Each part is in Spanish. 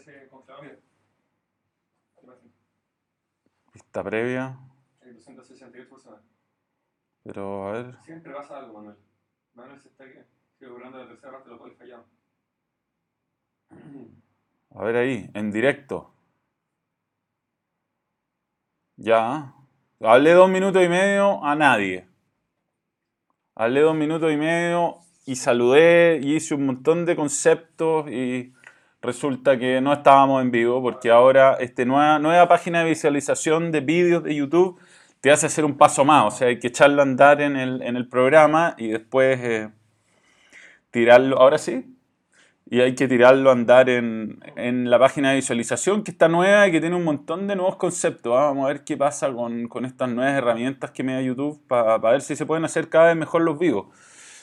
ese congelado, mira. Vista previa. Hay 268 personas. Pero a ver. Siempre pasa algo, Manuel. Manuel se está burlando la tercera parte de los goles fallados. A ver ahí, en directo. Ya. Hablé dos minutos y medio a nadie. Hablé dos minutos y medio y saludé y hice un montón de conceptos y resulta que no estábamos en vivo porque ahora esta nueva, página de visualización de vídeos de YouTube te hace hacer un paso más. O sea, hay que echarlo a andar en el, en el programa y después eh, tirarlo. Ahora sí y hay que tirarlo a andar en, la página de visualización que está nueva y que tiene un montón de nuevos conceptos. ¿ah? Vamos a ver qué pasa con, estas nuevas herramientas que me da YouTube para ver si se pueden hacer cada vez mejor los vivos.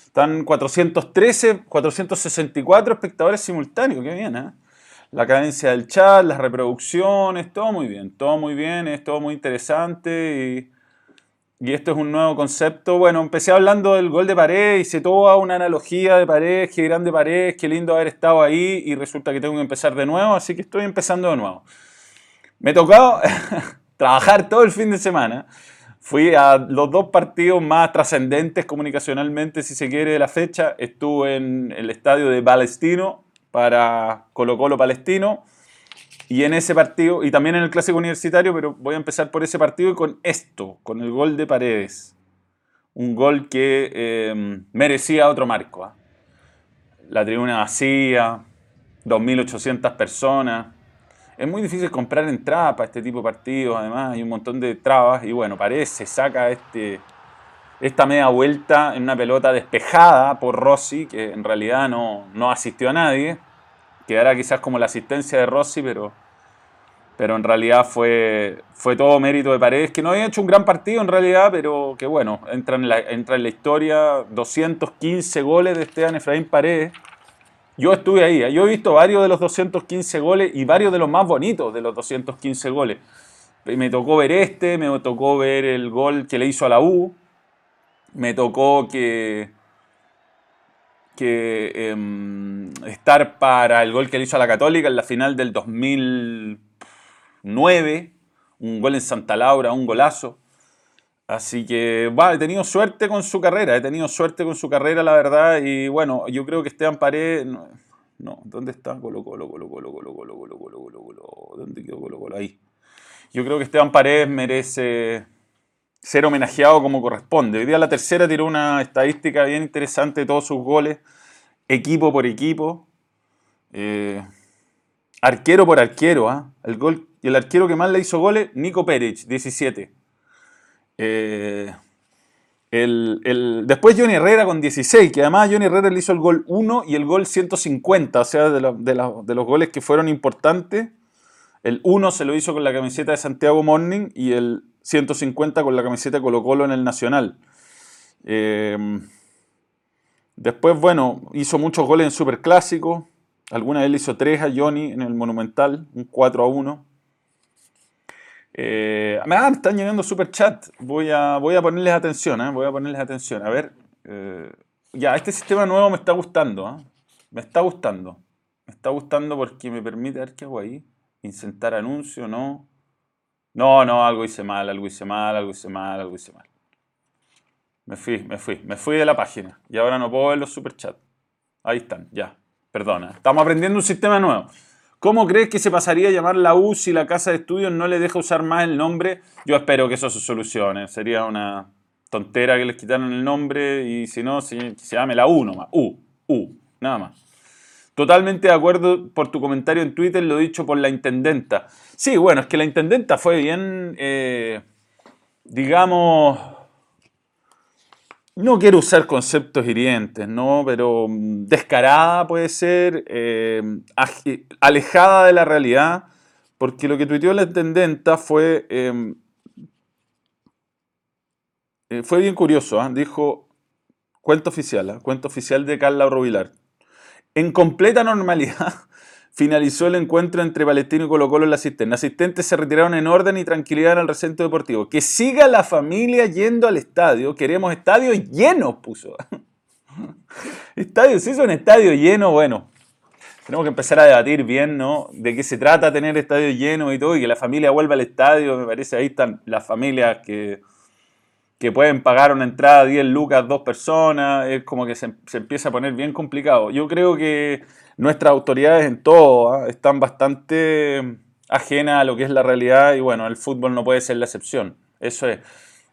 Están 413, 464 espectadores simultáneos, qué bien, ¿eh? La cadencia del chat, las reproducciones, todo muy bien, todo muy bien, es todo muy interesante y y esto es un nuevo concepto. Bueno, empecé hablando del gol de pared, hice toda una analogía de pared, qué grande pared, qué lindo haber estado ahí y resulta que tengo que empezar de nuevo, así que estoy empezando de nuevo. Me tocó trabajar todo el fin de semana. Fui a los dos partidos más trascendentes comunicacionalmente, si se quiere, de la fecha. Estuve en el estadio de Palestino para Colo Colo Palestino y en ese partido, y también en el clásico universitario, pero voy a empezar por ese partido y con esto, con el gol de Paredes. Un gol que em, merecía otro marco. ¿ah? La tribuna vacía, 2.800 personas. Es muy difícil comprar entradas para este tipo de partidos, además hay un montón de trabas. Y bueno, Paredes se saca este, esta media vuelta en una pelota despejada por Rossi, que en realidad no, no asistió a nadie quedará quizás como la asistencia de Rossi, pero, pero en realidad fue, fue todo mérito de Paredes, que no había hecho un gran partido en realidad, pero que bueno, entra en la, entra en la historia 215 goles de Esteban Efraín Paredes. Yo estuve ahí, ¿eh? yo he visto varios de los 215 goles y varios de los más bonitos de los 215 goles. Me tocó ver este, me tocó ver el gol que le hizo a la U, me tocó que, que em, estar para el gol que le hizo a la Católica en la final del 2009, un gol en Santa Laura, un golazo. Así que, va, he tenido suerte con su carrera, he tenido suerte con su carrera, la verdad, y bueno, yo creo que Esteban Paredes, no, ¿dónde está? Colo, colo, colo, colo, colo, colo, colo, colo, colo, colo, ¿dónde quedó Colo, colo? Ahí. Yo creo que Esteban Paredes merece ser homenajeado como corresponde. Hoy día la tercera tiró una estadística bien interesante de todos sus goles, equipo por equipo, eh, arquero por arquero. ¿ah? El, gol, el arquero que más le hizo goles, Nico Pérez, 17. Eh, después Johnny Herrera con 16, que además Johnny Herrera le hizo el gol 1 y el gol 150, o sea, de, los goles que fueron importantes. El 1 se lo hizo con la camiseta de Santiago Morning y el 150 con la camiseta de Colo Colo en el Nacional. Eh, después, bueno, hizo muchos goles en Superclásico. Alguna vez le hizo 3 a Johnny en el Monumental, un 4 a 1. Eh, me están llegando super chat. Voy a, voy a ponerles atención, ¿eh? voy a ponerles atención. A ver, eh, ya, este sistema nuevo me está gustando. Me está gustando. Me está gustando porque me permite, a ver qué hago ahí. Insertar anuncio, no. No, no, algo hice mal, algo hice mal, algo hice mal, algo hice mal. Me fui, me fui, me fui de la página y ahora no puedo ver los superchats. Ahí están, ya. Perdona. Estamos aprendiendo un sistema nuevo. ¿Cómo crees que se pasaría a llamar la U si la casa de estudios no le deja usar más el nombre? Yo espero que eso se solucione. Sería una tontera que les quitaran el nombre y si no, se, se llame la U nomás. U, U, nada más. Totalmente de acuerdo por tu comentario en Twitter, lo dicho por la intendenta. Sí, bueno, es que la intendenta fue bien, eh, digamos, no quiero usar conceptos hirientes, ¿no? Pero mm, descarada puede ser, eh, alejada de la realidad, porque lo que tuiteó la intendenta fue, em, eh, fue bien curioso, ¿ah? dijo, cuento oficial, ¿ah? cuento oficial de Carla Rovilar. En completa normalidad finalizó el encuentro entre Palestino y Colo Colo en la cisterna. Asistentes se retiraron en orden y tranquilidad al recinto deportivo. Que siga la familia yendo al estadio. Queremos estadios llenos, puso. Estadios, si es un estadio lleno, bueno. tenemos que empezar a debatir bien, ¿no? De qué se trata tener estadio lleno y todo, y que la familia vuelva al estadio. Me parece ahí están las familias que, que pueden pagar una entrada 10 lucas, dos personas. Es como que se, se empieza a poner bien complicado. Yo creo que nuestras autoridades en todo ¿ah? están bastante ajenas a lo que es la realidad y bueno, el fútbol no puede ser la excepción. Eso es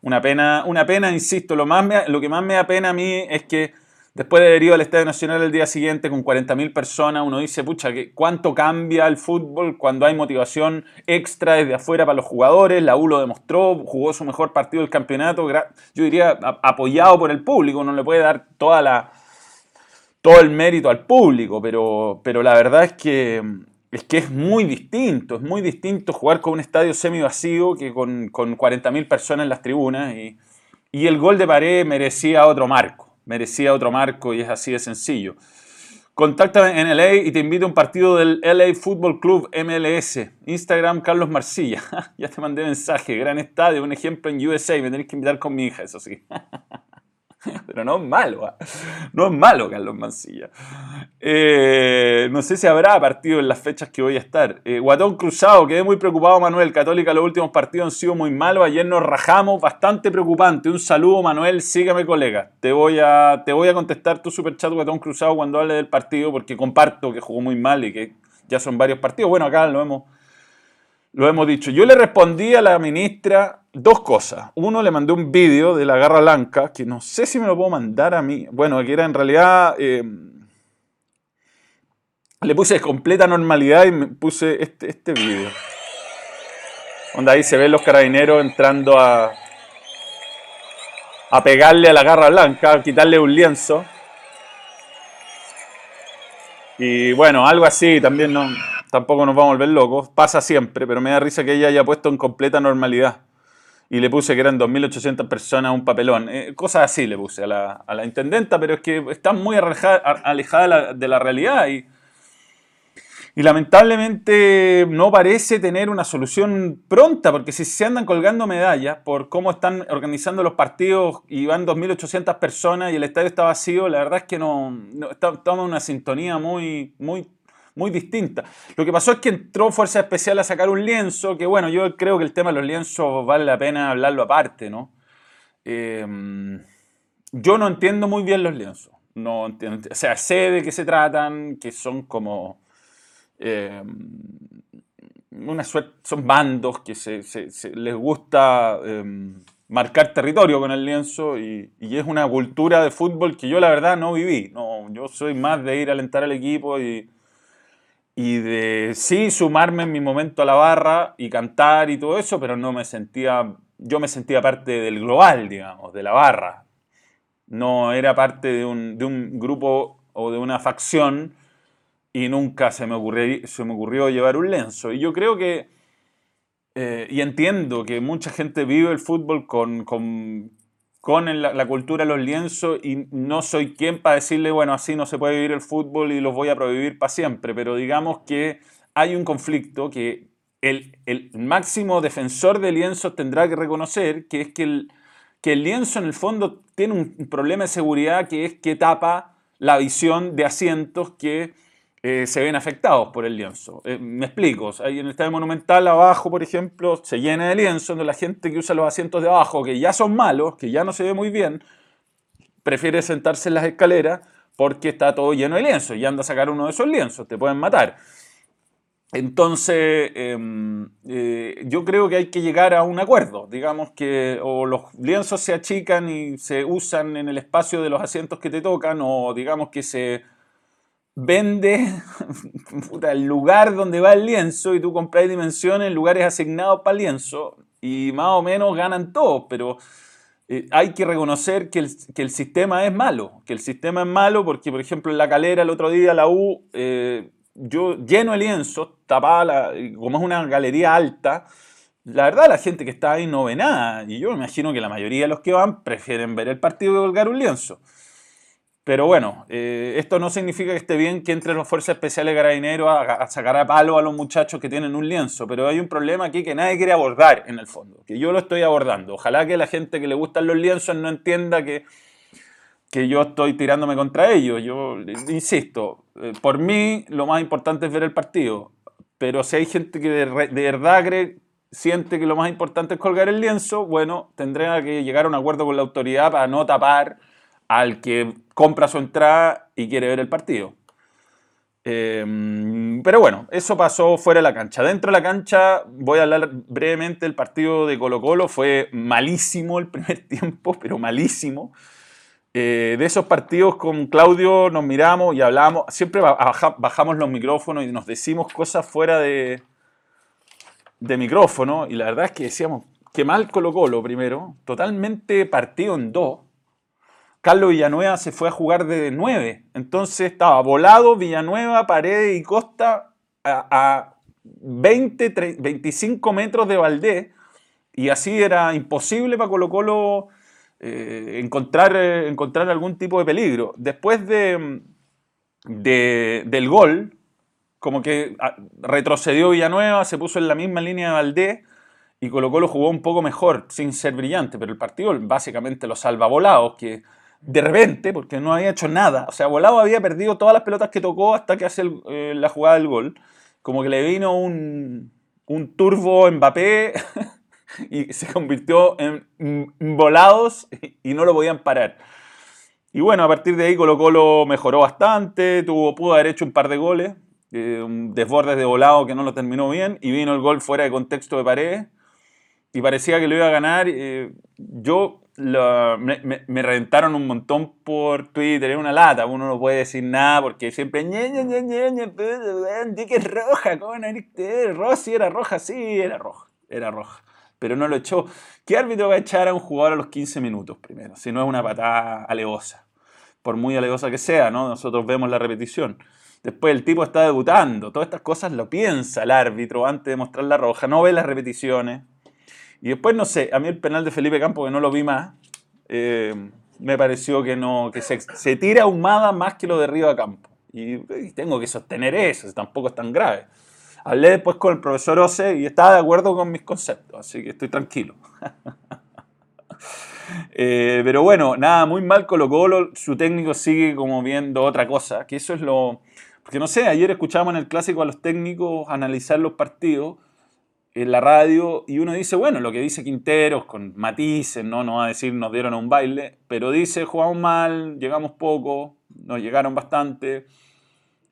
una pena, una pena, insisto, lo, más lo que más me da pena a mí es que Después de haber ido al Estadio Nacional el día siguiente con 40.000 personas, uno dice, pucha, ¿cuánto cambia el fútbol cuando hay motivación extra desde afuera para los jugadores? La U lo demostró, jugó su mejor partido del campeonato, yo diría apoyado por el público, uno le puede dar toda la, todo el mérito al público, pero, pero la verdad es que, es que es muy distinto, es muy distinto jugar con un estadio semi vacío que con, con 40.000 personas en las tribunas y, y el gol de pared merecía otro marco merecía otro marco y es así de sencillo. Contáctame en LA y te invito a un partido del LA Football Club MLS. Instagram Carlos Marcilla. ya te mandé mensaje. Gran estadio, un ejemplo en USA. Me tenés que invitar con mi hija, eso sí. Pero no es malo, ¿ah? no es malo Carlos Mancilla. Eh, no sé si habrá partido en las fechas que voy a estar. Eh, Guatón Cruzado, quedé muy preocupado Manuel. Católica, los últimos partidos han sido muy malos. Ayer nos rajamos, bastante preocupante. Un saludo Manuel, sígame colega. Te voy a, te voy a contestar tu superchat Guatón Cruzado cuando hable del partido porque comparto que jugó muy mal y que ya son varios partidos. Bueno, acá lo hemos lo hemos dicho. Yo le respondí a la ministra dos cosas. Uno, le mandé un vídeo de la garra blanca, que no sé si me lo puedo mandar a mí. Bueno, que era en realidad... Eh, le puse completa normalidad y me puse este, este vídeo. Donde ahí se ven los carabineros entrando a, a pegarle a la garra blanca, a quitarle un lienzo. Y bueno, algo así también no tampoco nos vamos a volver locos, pasa siempre, pero me da risa que ella haya puesto en completa normalidad. Y le puse que eran 2.800 personas un papelón. Eh, cosas así le puse a la, intendenta, pero es que están muy alejada, de la realidad y, lamentablemente no parece tener una solución pronta, porque si se andan colgando medallas por cómo están organizando los partidos y van 2.800 personas y el estadio está vacío, la verdad es que no, en una sintonía muy, muy muy distinta. Lo que pasó es que entró Fuerza Especial a sacar un lienzo, que bueno, yo creo que el tema de los lienzos vale la pena hablarlo aparte, ¿no? Em, yo no entiendo muy bien los lienzos. No entiendo, o sea, sé de qué se tratan, que son como... Em, una suerte, son bandos que se, les gusta em, marcar territorio con el lienzo y, y, es una cultura de fútbol que yo la verdad no viví. No, yo soy más de ir a alentar al equipo y, y de sí sumarme en mi momento a la barra y cantar y todo eso, pero no me sentía, yo me sentía parte del global, digamos, de la barra. No era parte de un, de un grupo o de una facción y nunca se me, ocurrió, se me ocurrió llevar un lienzo. Y yo creo que, eh, y entiendo que mucha gente vive el fútbol con, con la, cultura los lienzos y no soy quien para decirle, bueno, así no se puede vivir el fútbol y los voy a prohibir para siempre, pero digamos que hay un conflicto que el, el máximo defensor de lienzos tendrá que reconocer, que es que el, que el lienzo en el fondo tiene un problema de seguridad que es que tapa la visión de asientos que eh, se ven afectados por el lienzo. Eh, me explico, en el estadio monumental abajo, por ejemplo, se llena de lienzo, donde la gente que usa los asientos de abajo, que ya son malos, que ya no se ve muy bien, prefiere sentarse en las escaleras porque está todo lleno de lienzo y anda a sacar uno de esos lienzos, te pueden matar. Entonces, em, eh, yo creo que hay que llegar a un acuerdo, digamos que o los lienzos se achican y se usan en el espacio de los asientos que te tocan, o digamos que se vende el lugar donde va el lienzo y tú compras dimensiones en lugares asignados para el lienzo y más o menos ganan todos, pero eh, hay que reconocer que el, sistema es malo, que el sistema es malo porque, por ejemplo, en la calera el otro día la U, eh, yo lleno el lienzo, tapada, como es una galería alta, la verdad la gente que está ahí no ve nada y yo me imagino que la mayoría de los que van prefieren ver el partido que colgar un lienzo. Pero bueno, eh, esto no significa que esté bien que entre las fuerzas especiales carabineros a, a, sacar a palo a los muchachos que tienen un lienzo, pero hay un problema aquí que nadie quiere abordar en el fondo, que yo lo estoy abordando. Ojalá que la gente que le gustan los lienzos no entienda que, que yo estoy tirándome contra ellos. Yo insisto, eh, por mí lo más importante es ver el partido. Pero si hay gente que de, de verdad cree, siente que lo más importante es colgar el lienzo, bueno, tendrá que llegar a un acuerdo con la autoridad para no tapar al que compra su entrada y quiere ver el partido. Eh, pero bueno, eso pasó fuera de la cancha. Dentro de la cancha, voy a hablar brevemente del partido de Colo Colo. Fue malísimo el primer tiempo, pero malísimo. Eh, de esos partidos con Claudio nos miramos y hablamos. Siempre ba- baja- bajamos los micrófonos y nos decimos cosas fuera de, de micrófono. Y la verdad es que decíamos, que mal Colo Colo primero. Totalmente partido en dos. Carlos Villanueva se fue a jugar de 9. Entonces estaba volado Villanueva, Paredes y Costa a, a 20, tre- 25 metros de Valdés. Y así era imposible para Colo Colo eh, encontrar, eh, encontrar algún tipo de peligro. Después de, de- del gol, como que ah, retrocedió Villanueva, se puso en la misma línea de Valdés y Colo Colo jugó un poco mejor, sin ser brillante, pero el partido básicamente lo salva Volados, que de repente, porque no había hecho nada, o sea, Volado había perdido todas las pelotas que tocó hasta que hace eh, la jugada del gol, como que le vino un, un turbo Mbappé y se convirtió en Volados y no lo podían parar. Y bueno, a partir de ahí Colo Colo mejoró bastante, tuvo, pudo haber hecho un par de goles, eh, un desborde de volado que no lo terminó bien, y vino el gol fuera de contexto de pared, y parecía que lo iba a ganar. eh, yo me, me- reventaron un montón por Twitter, era una lata, uno no puede decir nada porque siempre ñe, ñe, ñe, ñe, ñe, que es roja, ¿cómo no? Rossi era roja, sí, era roja, era roja. Pero no lo echó. ¿Qué árbitro va a echar a un jugador a los 15 minutos primero? Si no es una patada alevosa. Por muy alevosa que sea, ¿no? Nosotros vemos la repetición. Después el tipo está debutando. Todas estas cosas lo piensa el árbitro antes de mostrar la roja. No ve las repeticiones. Y después, no sé, a mí el penal de Felipe Campo, que no lo vi más, eh, me pareció que, no, que se, se tira ahumada más que lo de Río a Campo. Y, y tengo que sostener eso, tampoco es tan grave. Hablé después con el profesor Ose y estaba de acuerdo con mis conceptos, así que estoy tranquilo. Eh, pero bueno, nada, muy mal Colo, su técnico sigue como viendo otra cosa, que eso es lo... Porque no sé, ayer escuchábamos en el clásico a los técnicos analizar los partidos en la radio y uno dice, bueno, lo que dice Quinteros con matices, no, no va a decir nos dieron a un baile, pero dice jugamos mal, llegamos poco, nos llegaron bastante.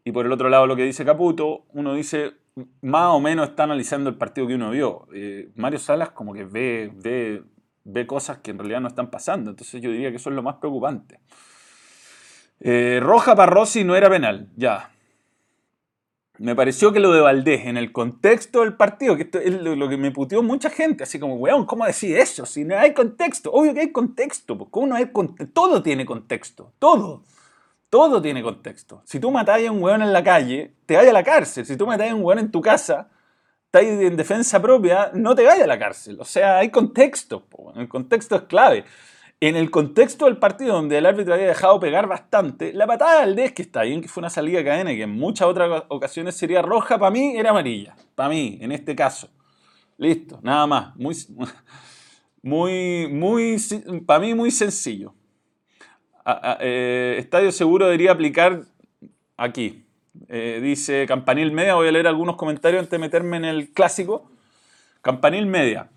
Y por el otro lado lo que dice Caputo, uno dice, más o menos está analizando el partido que uno vio. Eh, Mario Salas como que ve, ve, ve cosas que en realidad no están pasando, entonces yo diría que eso es lo más preocupante. Eh, Roja para no era penal, ya. Me pareció que lo de Valdés, en el contexto del partido, que esto es lo, que me puteó mucha gente, así como, weón, ¿cómo decir eso? Si no hay contexto, obvio que hay contexto, pues, ¿cómo no hay contexto? Todo tiene contexto, todo. Todo tiene contexto. Si tú matáis a un weón en la calle, te vayas a la cárcel. Si tú matáis a un weón en tu casa, estás en defensa propia, no te vayas a la cárcel. O sea, hay contexto. El contexto es clave. En el contexto del partido donde el árbitro había dejado pegar bastante, la patada de Valdés, que está bien, que fue una salida de cadena que en muchas otras ocasiones sería roja, para mí era amarilla. Para mí, en este caso. Listo, nada más. Muy, muy, muy, para mí muy sencillo. A- eh, Estadio Seguro debería aplicar aquí. Eh, dice Campanil Media, voy a leer algunos comentarios antes de meterme en el clásico. Campanil Media,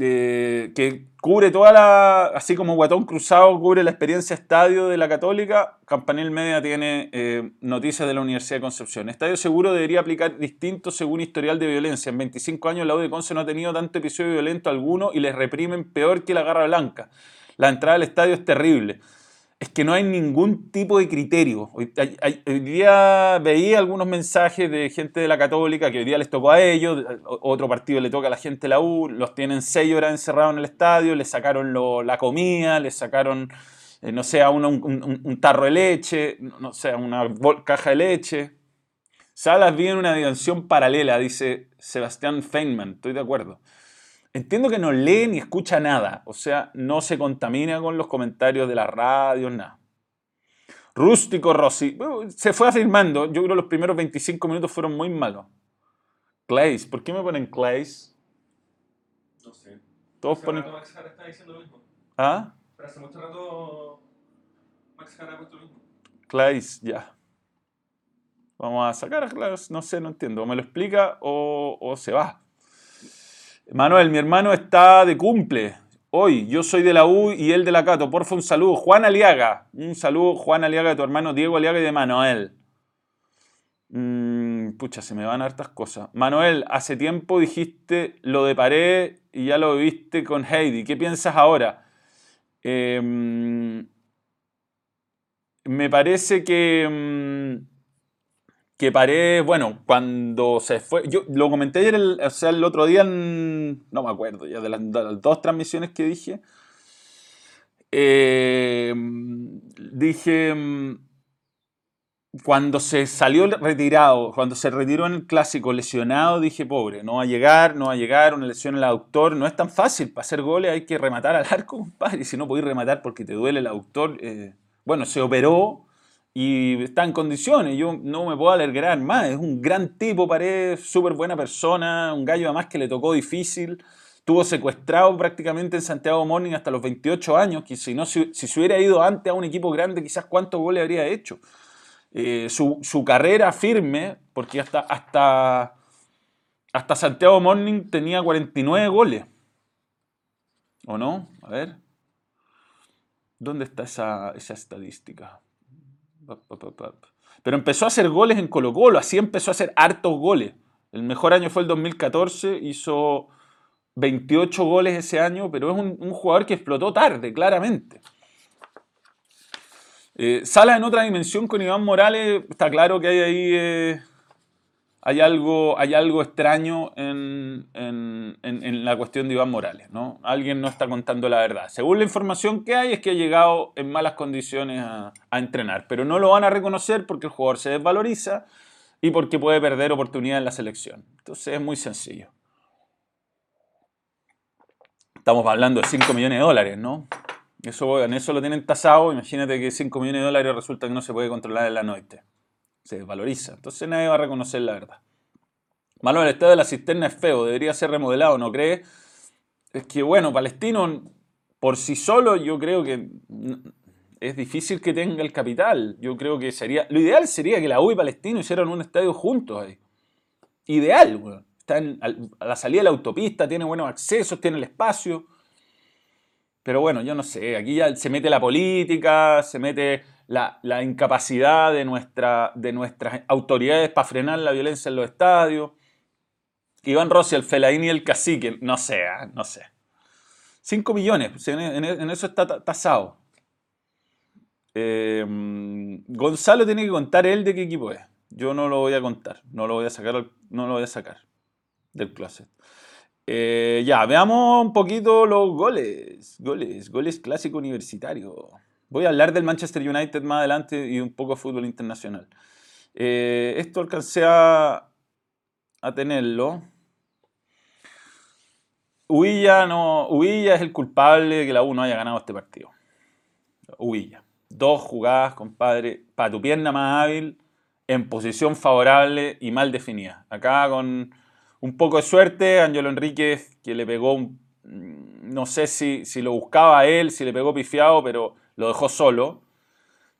eh, que cubre toda la, así como Guatón Cruzado cubre la experiencia estadio de la Católica, Campanil Media tiene eh, noticias de la Universidad de Concepción. Estadio Seguro debería aplicar distinto según historial de violencia. En 25 años la U de Conce no ha tenido tanto episodio violento alguno y les reprimen peor que la Garra Blanca. La entrada al estadio es terrible es que no hay ningún tipo de criterio. Hoy, día veía algunos mensajes de gente de la Católica que hoy día les tocó a ellos, otro partido le toca a la gente de la U, los tienen seis horas encerrados en el estadio, les sacaron la comida, les sacaron, eh, no sé, a uno un, tarro de leche, no, sé, una caja de leche. Salas vive en una dimensión paralela, dice Sebastián Feynman, estoy de acuerdo. Entiendo que no lee ni escucha nada, o sea, no se contamina con los comentarios de la radio, nada. Rústico Rossi, se fue afirmando, yo creo que los primeros 25 minutos fueron muy malos. Clays, ¿por qué me ponen Clays? No sé. Todos ponen... rato Max Jara está diciendo lo mismo. ¿Ah? Pero hace mucho rato Max Jara ha puesto lo mismo. Clays, ya. Vamos a sacar a Clays, no sé, no entiendo. O me lo explica o, o se va. Manuel, mi hermano está de cumple. Hoy, yo soy de la U y él de la Cato. Porfa, un saludo. Juan Aliaga. Un saludo, Juan Aliaga, de tu hermano Diego Aliaga y de Manuel. Mm, pucha, se me van hartas cosas. Manuel, hace tiempo dijiste lo de pared y ya lo viste con Heidi. ¿Qué piensas ahora? Em, me parece que, mm, que Paredes, bueno, cuando se fue, yo lo comenté ayer, el, sea, el otro día, en- no me acuerdo ya de las, de las dos transmisiones que dije, eh, dije, mm, cuando se salió retirado, cuando se retiró en el clásico lesionado, dije, pobre, no va a llegar, no va a llegar, una lesión en el aductor, no es tan fácil, para hacer goles hay que rematar al arco, compadre, y si no podéis rematar porque te duele el aductor, eh, bueno, se operó y está en condiciones, yo no me puedo alegrar más, es un gran tipo, Paredes, súper buena persona, un gallo además que le tocó difícil, estuvo secuestrado prácticamente en Santiago Morning hasta los 28 años, que si, no, si, si se hubiera ido antes a un equipo grande, quizás cuántos goles habría hecho. Eh, su, su carrera firme, porque hasta, hasta, hasta Santiago Morning tenía 49 goles. ¿O no? A ver. ¿Dónde está esa, esa estadística? Pero empezó a hacer goles en Colo Colo, así empezó a hacer hartos goles. El mejor año fue el 2014, hizo 28 goles ese año, pero es un, un jugador que explotó tarde, claramente. Eh, Sala en otra dimensión con Iván Morales, está claro que hay ahí eh, hay, algo, hay algo extraño en, en- en- la cuestión de Iván Morales. ¿no? Alguien no está contando la verdad. Según la información que hay es que ha llegado en malas condiciones a, a entrenar, pero no lo van a reconocer porque el jugador se desvaloriza y porque puede perder oportunidad en la selección. Entonces es muy sencillo. Estamos hablando de 5 millones de dólares, ¿no? Eso, en eso lo tienen tasado. Imagínate que 5 millones de dólares resulta que no se puede controlar en la noche. Se desvaloriza. Entonces nadie va a reconocer la verdad. Manuel, el estado de la cisterna es feo. Debería ser remodelado, ¿no crees? Es que, bueno, Palestino por sí solo yo creo que es difícil que tenga el capital. Yo creo que sería... Lo ideal sería que la U y Palestino hicieran un estadio juntos ahí. Ideal, weón. Está en- a la salida de la autopista, tiene buenos accesos, tiene el espacio. Pero bueno, yo no sé, aquí ya se mete la política, se mete la, incapacidad de, nuestra, de nuestras autoridades para frenar la violencia en los estadios. Iván Rossi, el Felaín y el Cacique, no sé, ah, no sé. 5 millones, pues, en, eso está ta- tasado. Eh, Gonzalo tiene que contar él de qué equipo es. Yo no lo voy a contar, no lo voy a sacar, no lo voy a sacar del closet. Eh, ya, veamos un poquito los goles. Goles, goles clásico universitario. Voy a hablar del Manchester United más adelante y un poco de fútbol internacional. Eh, esto alcancé a, tenerlo. Huilla, no, Huilla es el culpable de que la U no haya ganado este partido. Huilla. Dos jugadas, compadre, para tu pierna más hábil, en posición favorable y mal definida. Acá con un poco de suerte, Ángelo Enríquez, que le pegó, un- no sé si, si lo buscaba a él, si le pegó pifiado, pero lo dejó solo.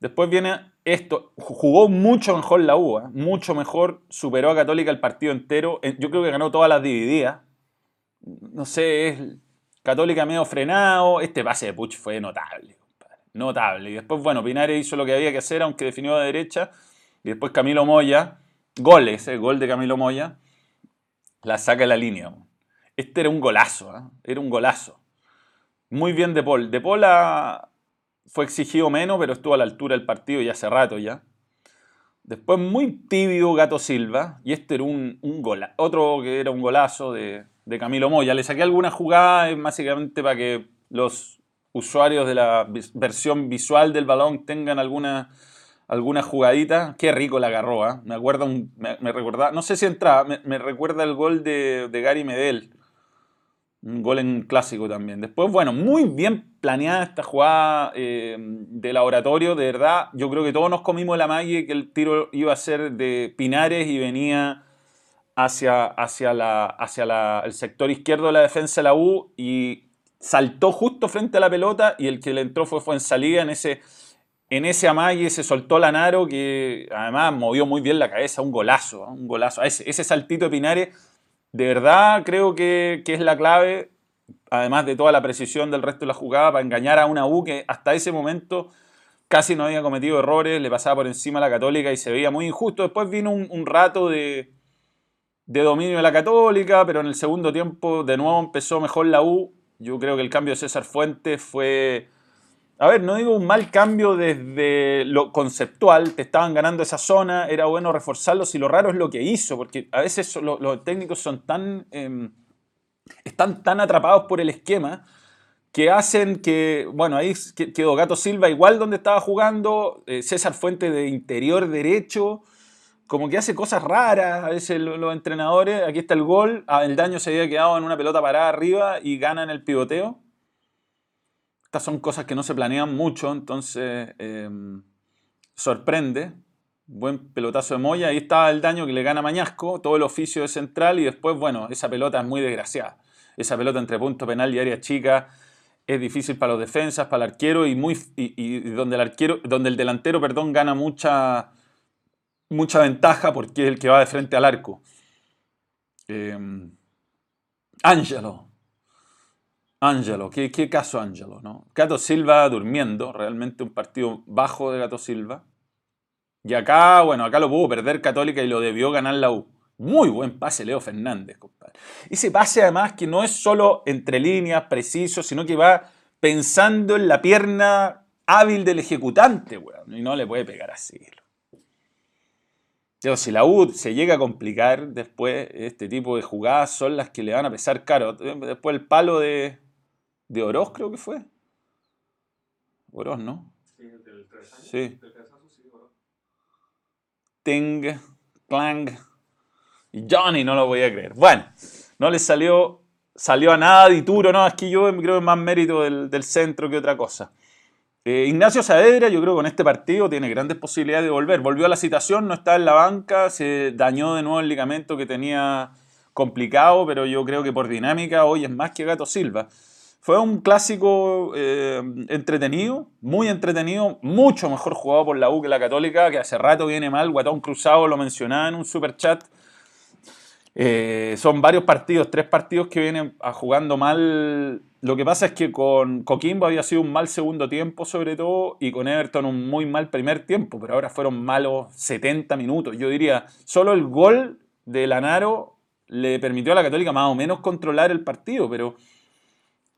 Después viene esto, jugó mucho mejor la U, ¿eh? mucho mejor, superó a Católica el partido entero, Eh, yo creo que ganó todas las divididas. No sé, es Católica medio frenado, este pase de Puch fue notable, notable. Y después, bueno, Pinares hizo lo que había que hacer, aunque definió de derecha, y después Camilo Moya, goles, el gol de Camilo Moya, la saca de la línea. Este era un golazo, ¿eh? era un golazo. Muy bien De Paul. De Paul ha- fue exigido menos, pero estuvo a la altura del partido y hace rato ya. Después muy tibio Gato Silva, y este era un, otro que era un golazo de, Camilo Moya. Le saqué alguna jugada eh, básicamente para que los usuarios de la versión visual del balón tengan alguna, alguna jugadita. Qué rico la agarró, ¿ah? Me acuerda un- me, me recuerda, no sé si entraba, me, me recuerda el gol de, de Gary Medel. Un gol en clásico también. Después, bueno, muy bien planeada esta jugada eh, de laboratorio, de verdad. Yo creo que todos nos comimos la magia que el tiro iba a ser de Pinares y venía hacia, hacia, la, hacia la- el sector izquierdo de la defensa de la U y saltó justo frente a la pelota y el que le entró fue, fue en salida en ese, en ese amague se soltó Lanaro, que además movió muy bien la cabeza, un golazo, un golazo. Ese, ese saltito de Pinares, de verdad creo que, que, es la clave, además de toda la precisión del resto de la jugada, para engañar a una U que hasta ese momento casi no había cometido errores, le pasaba por encima a la Católica y se veía muy injusto. Después vino un, rato de, de dominio de la Católica, pero en el segundo tiempo de nuevo empezó mejor la U. Yo creo que el cambio de César Fuentes fue a ver, no digo un mal cambio desde lo conceptual, te estaban ganando esa zona, era bueno reforzarlos y lo raro es lo que hizo, porque a veces los técnicos son tan, em, están tan atrapados por el esquema que hacen que, bueno, ahí quedó Gato Silva igual donde estaba jugando, eh, César Fuente de interior derecho, como que hace cosas raras a veces los entrenadores, aquí está el gol, ah, el daño se había quedado en una pelota parada arriba y gana en el pivoteo. Estas son cosas que no se planean mucho, entonces em, sorprende. Buen pelotazo de Moya. Ahí está el daño que le gana Mañasco, todo el oficio de central y después, bueno, esa pelota es muy desgraciada. Esa pelota entre punto penal y área chica es difícil para los defensas, para el arquero y, muy, y, donde, el arquero, donde el delantero perdón, gana mucha, mucha ventaja porque es el que va de frente al arco. Eh, Ángelo, ¿qué, caso Ángelo? ¿no? Gato Silva durmiendo, realmente un partido bajo de Gato Silva. Y acá, bueno, acá lo pudo perder Católica y lo debió ganar la U. Muy buen pase Leo Fernández, compadre. Ese pase además que no es solo entre líneas, preciso, sino que va pensando en la pierna hábil del ejecutante, weón. Y no le puede pegar así. Pero si la U se llega a complicar después, este tipo de jugadas son las que le van a pesar caro. Después el palo de, de Oroz creo que fue. Oroz, ¿no? Sí, del 3 años. Sí. Ting, Clang. Y Johnny, no lo voy a creer. Bueno, no le salió, salió a nada Dituro, no, es que yo creo que es más mérito del, del centro que otra cosa. Eh, Ignacio Saavedra, yo creo que con este partido tiene grandes posibilidades de volver. Volvió a la citación, no está en la banca, se dañó de nuevo el ligamento que tenía complicado, pero yo creo que por dinámica hoy es más que Gato Silva. Fue un clásico eh, entretenido, muy entretenido, mucho mejor jugado por la U que la Católica, que hace rato viene mal. Guatón Cruzado lo mencionaba en un super chat. Eh, son varios partidos, tres partidos que vienen a jugando mal. Lo que pasa es que con Coquimbo había sido un mal segundo tiempo, sobre todo, y con Everton un muy mal primer tiempo, pero ahora fueron malos 70 minutos. Yo diría, solo el gol de Lanaro le permitió a la Católica más o menos controlar el partido, pero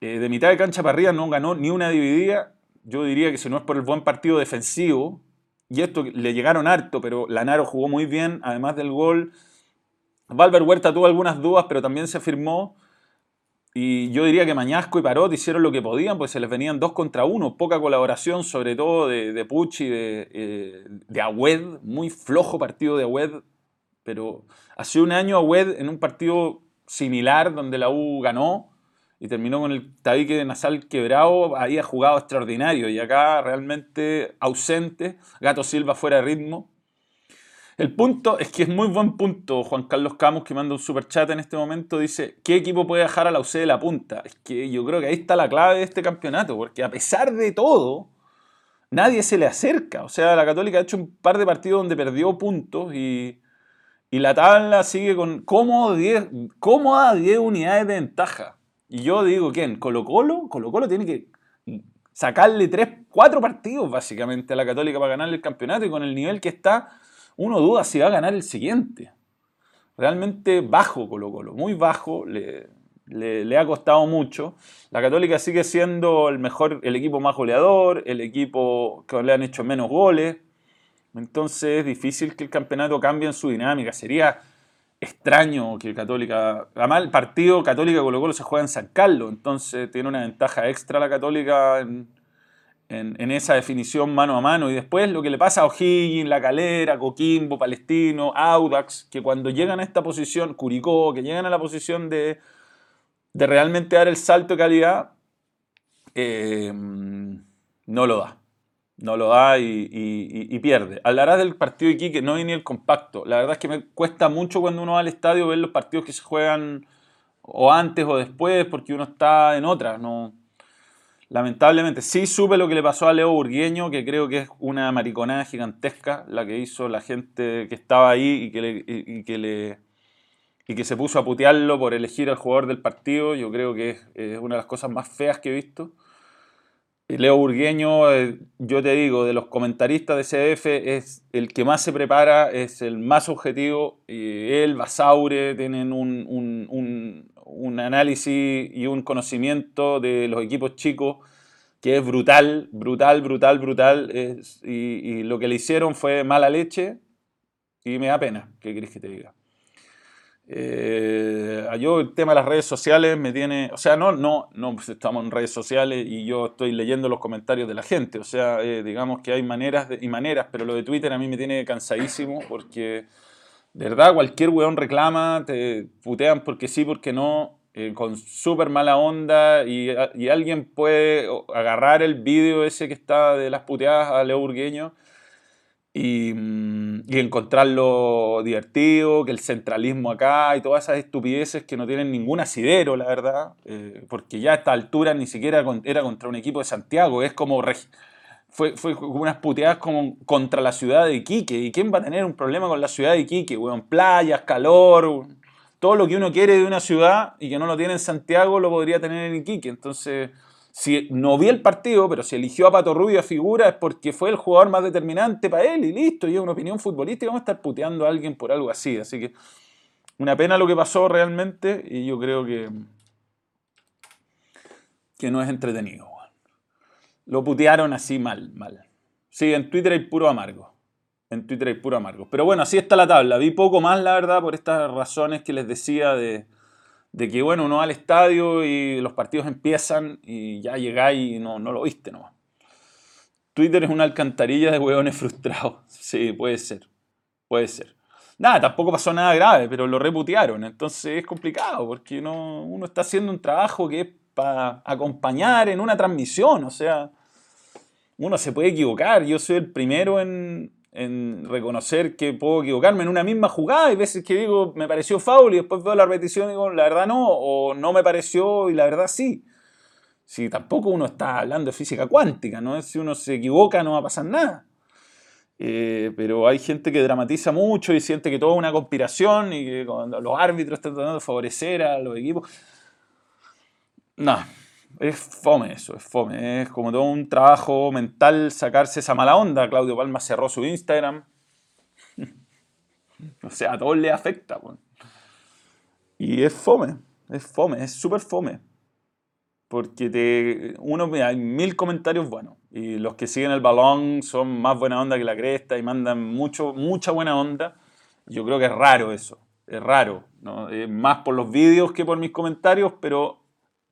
eh, de mitad de cancha para arriba no ganó ni una dividida. Yo diría que si no es por el buen partido defensivo, y esto le llegaron harto, pero Lanaro jugó muy bien, además del gol. Valver Huerta tuvo algunas dudas, pero también se afirmó. Y yo diría que Mañasco y Parot hicieron lo que podían, pues se les venían dos contra uno. Poca colaboración, sobre todo de, de Pucci, de, eh, de Agüed. Muy flojo partido de Agüed. Pero hace un año Agüed en un partido similar donde la U ganó y terminó con el tabique de nasal quebrado, había jugado extraordinario y acá realmente ausente, Gato Silva fuera de ritmo. El punto es que es muy buen punto Juan Carlos Camus que manda un super chat en este momento, dice, ¿qué equipo puede dejar a la UC de la punta? Es que yo creo que ahí está la clave de este campeonato, porque a pesar de todo, nadie se le acerca. O sea, la Católica ha hecho un par de partidos donde perdió puntos y, y la tabla sigue con cómoda 10, cómoda 10 unidades de ventaja. Y yo digo, ¿quién? ¿Colo Colo? Colo Colo tiene que sacarle tres, cuatro partidos básicamente a la Católica para ganarle el campeonato y con el nivel que está, uno duda si va a ganar el siguiente. Realmente bajo Colo Colo, muy bajo, le, le, ha costado mucho. La Católica sigue siendo el mejor, el equipo más goleador, el equipo que le han hecho menos goles. Entonces es difícil que el campeonato cambie en su dinámica. Sería extraño que Católica. Además, el partido Católica Colo Colo se juega en San Carlos, entonces tiene una ventaja extra la Católica en, esa definición mano a mano. Y después lo que le pasa a O'Higgins, La Calera, Coquimbo, Palestino, Audax, que cuando llegan a esta posición, Curicó, que llegan a la posición de, de realmente dar el salto de calidad, eh, no lo da no lo da y, pierde. Hablarás del partido de Iquique, no ni el compacto. La verdad es que me cuesta mucho cuando uno va al estadio ver los partidos que se juegan o antes o después porque uno está en otra. No. Lamentablemente, sí supe lo que le pasó a Leo Burgueño, que creo que es una mariconada gigantesca la que hizo la gente que estaba ahí y que, le, y, que le y que se puso a putearlo por elegir al jugador del partido. Yo creo que es, una de las cosas más feas que he visto. Leo Burgueño, eh, yo te digo, de los comentaristas de CDF es el que más se prepara, es el más objetivo. Y él, Basaure, tienen un, un, un análisis y un conocimiento de los equipos chicos que es brutal, brutal, brutal, brutal. y, lo que le hicieron fue mala leche y me da pena, ¿qué querés que te diga? Eh, yo el tema de las redes sociales me tiene, o sea, no, no, no pues estamos en redes sociales y yo estoy leyendo los comentarios de la gente, o sea, eh, digamos que hay maneras y maneras, pero lo de Twitter a mí me tiene cansadísimo porque de verdad, cualquier weón reclama, te putean porque sí, porque no, eh, con súper mala onda y, alguien puede agarrar el vídeo ese que está de las puteadas a Leo Burgueño y, mm, encontrarlo divertido, que el centralismo acá y todas esas estupideces que no tienen ningún asidero, la verdad, eh, porque ya a esta altura ni siquiera era contra un equipo de Santiago, es como fue, fue unas puteadas como contra la ciudad de Iquique. ¿Y quién va a tener un problema con la ciudad de Iquique? Weón, playas, calor, todo lo que uno quiere de una ciudad y que no lo tiene en Santiago lo podría tener en Iquique. Entonces, si no vi el partido, pero si eligió a Pato Rubio a figura es porque fue el jugador más determinante para él y listo. Y es una opinión futbolística. Vamos a estar puteando a alguien por algo así. Así que, una pena lo que pasó realmente y yo creo que, que no es entretenido lo putearon así mal, mal. Sí, en Twitter hay puro amargo. En Twitter hay puro amargo. Pero bueno, así está la tabla. Vi poco más, la verdad, por estas razones que les decía de, que, bueno, uno va al estadio y los partidos empiezan y ya llegáis y no, no lo viste nomás. Twitter es una alcantarilla de hueones frustrados. Sí, puede ser. Puede ser. Nada, tampoco pasó nada grave, pero lo reputearon. Entonces es complicado porque uno, uno está haciendo un trabajo que es para acompañar en una transmisión. O sea, uno se puede equivocar. Yo soy el primero en, reconocer que puedo equivocarme en una misma jugada. Hay veces que digo, me pareció foul y después veo la repetición y digo, la verdad no, o no me pareció y la verdad sí. Si tampoco uno está hablando de física cuántica, ¿no? Si uno se equivoca no va a pasar nada. Eh, pero hay gente que dramatiza mucho y siente que todo es una conspiración y que los árbitros están tratando de favorecer a los equipos. No, es fome eso, es fome. Es como todo un trabajo mental sacarse esa mala onda. Claudio Palma cerró su Instagram. o sea, a todos le afecta. Y es fome, es fome, es súper fome. Porque te, uno, hay mil comentarios buenos. Y los que siguen el balón son más buena onda que la cresta y mandan mucho, mucha buena onda. Yo creo que es raro eso. Es raro. ¿no? más por los vídeos que por mis comentarios, pero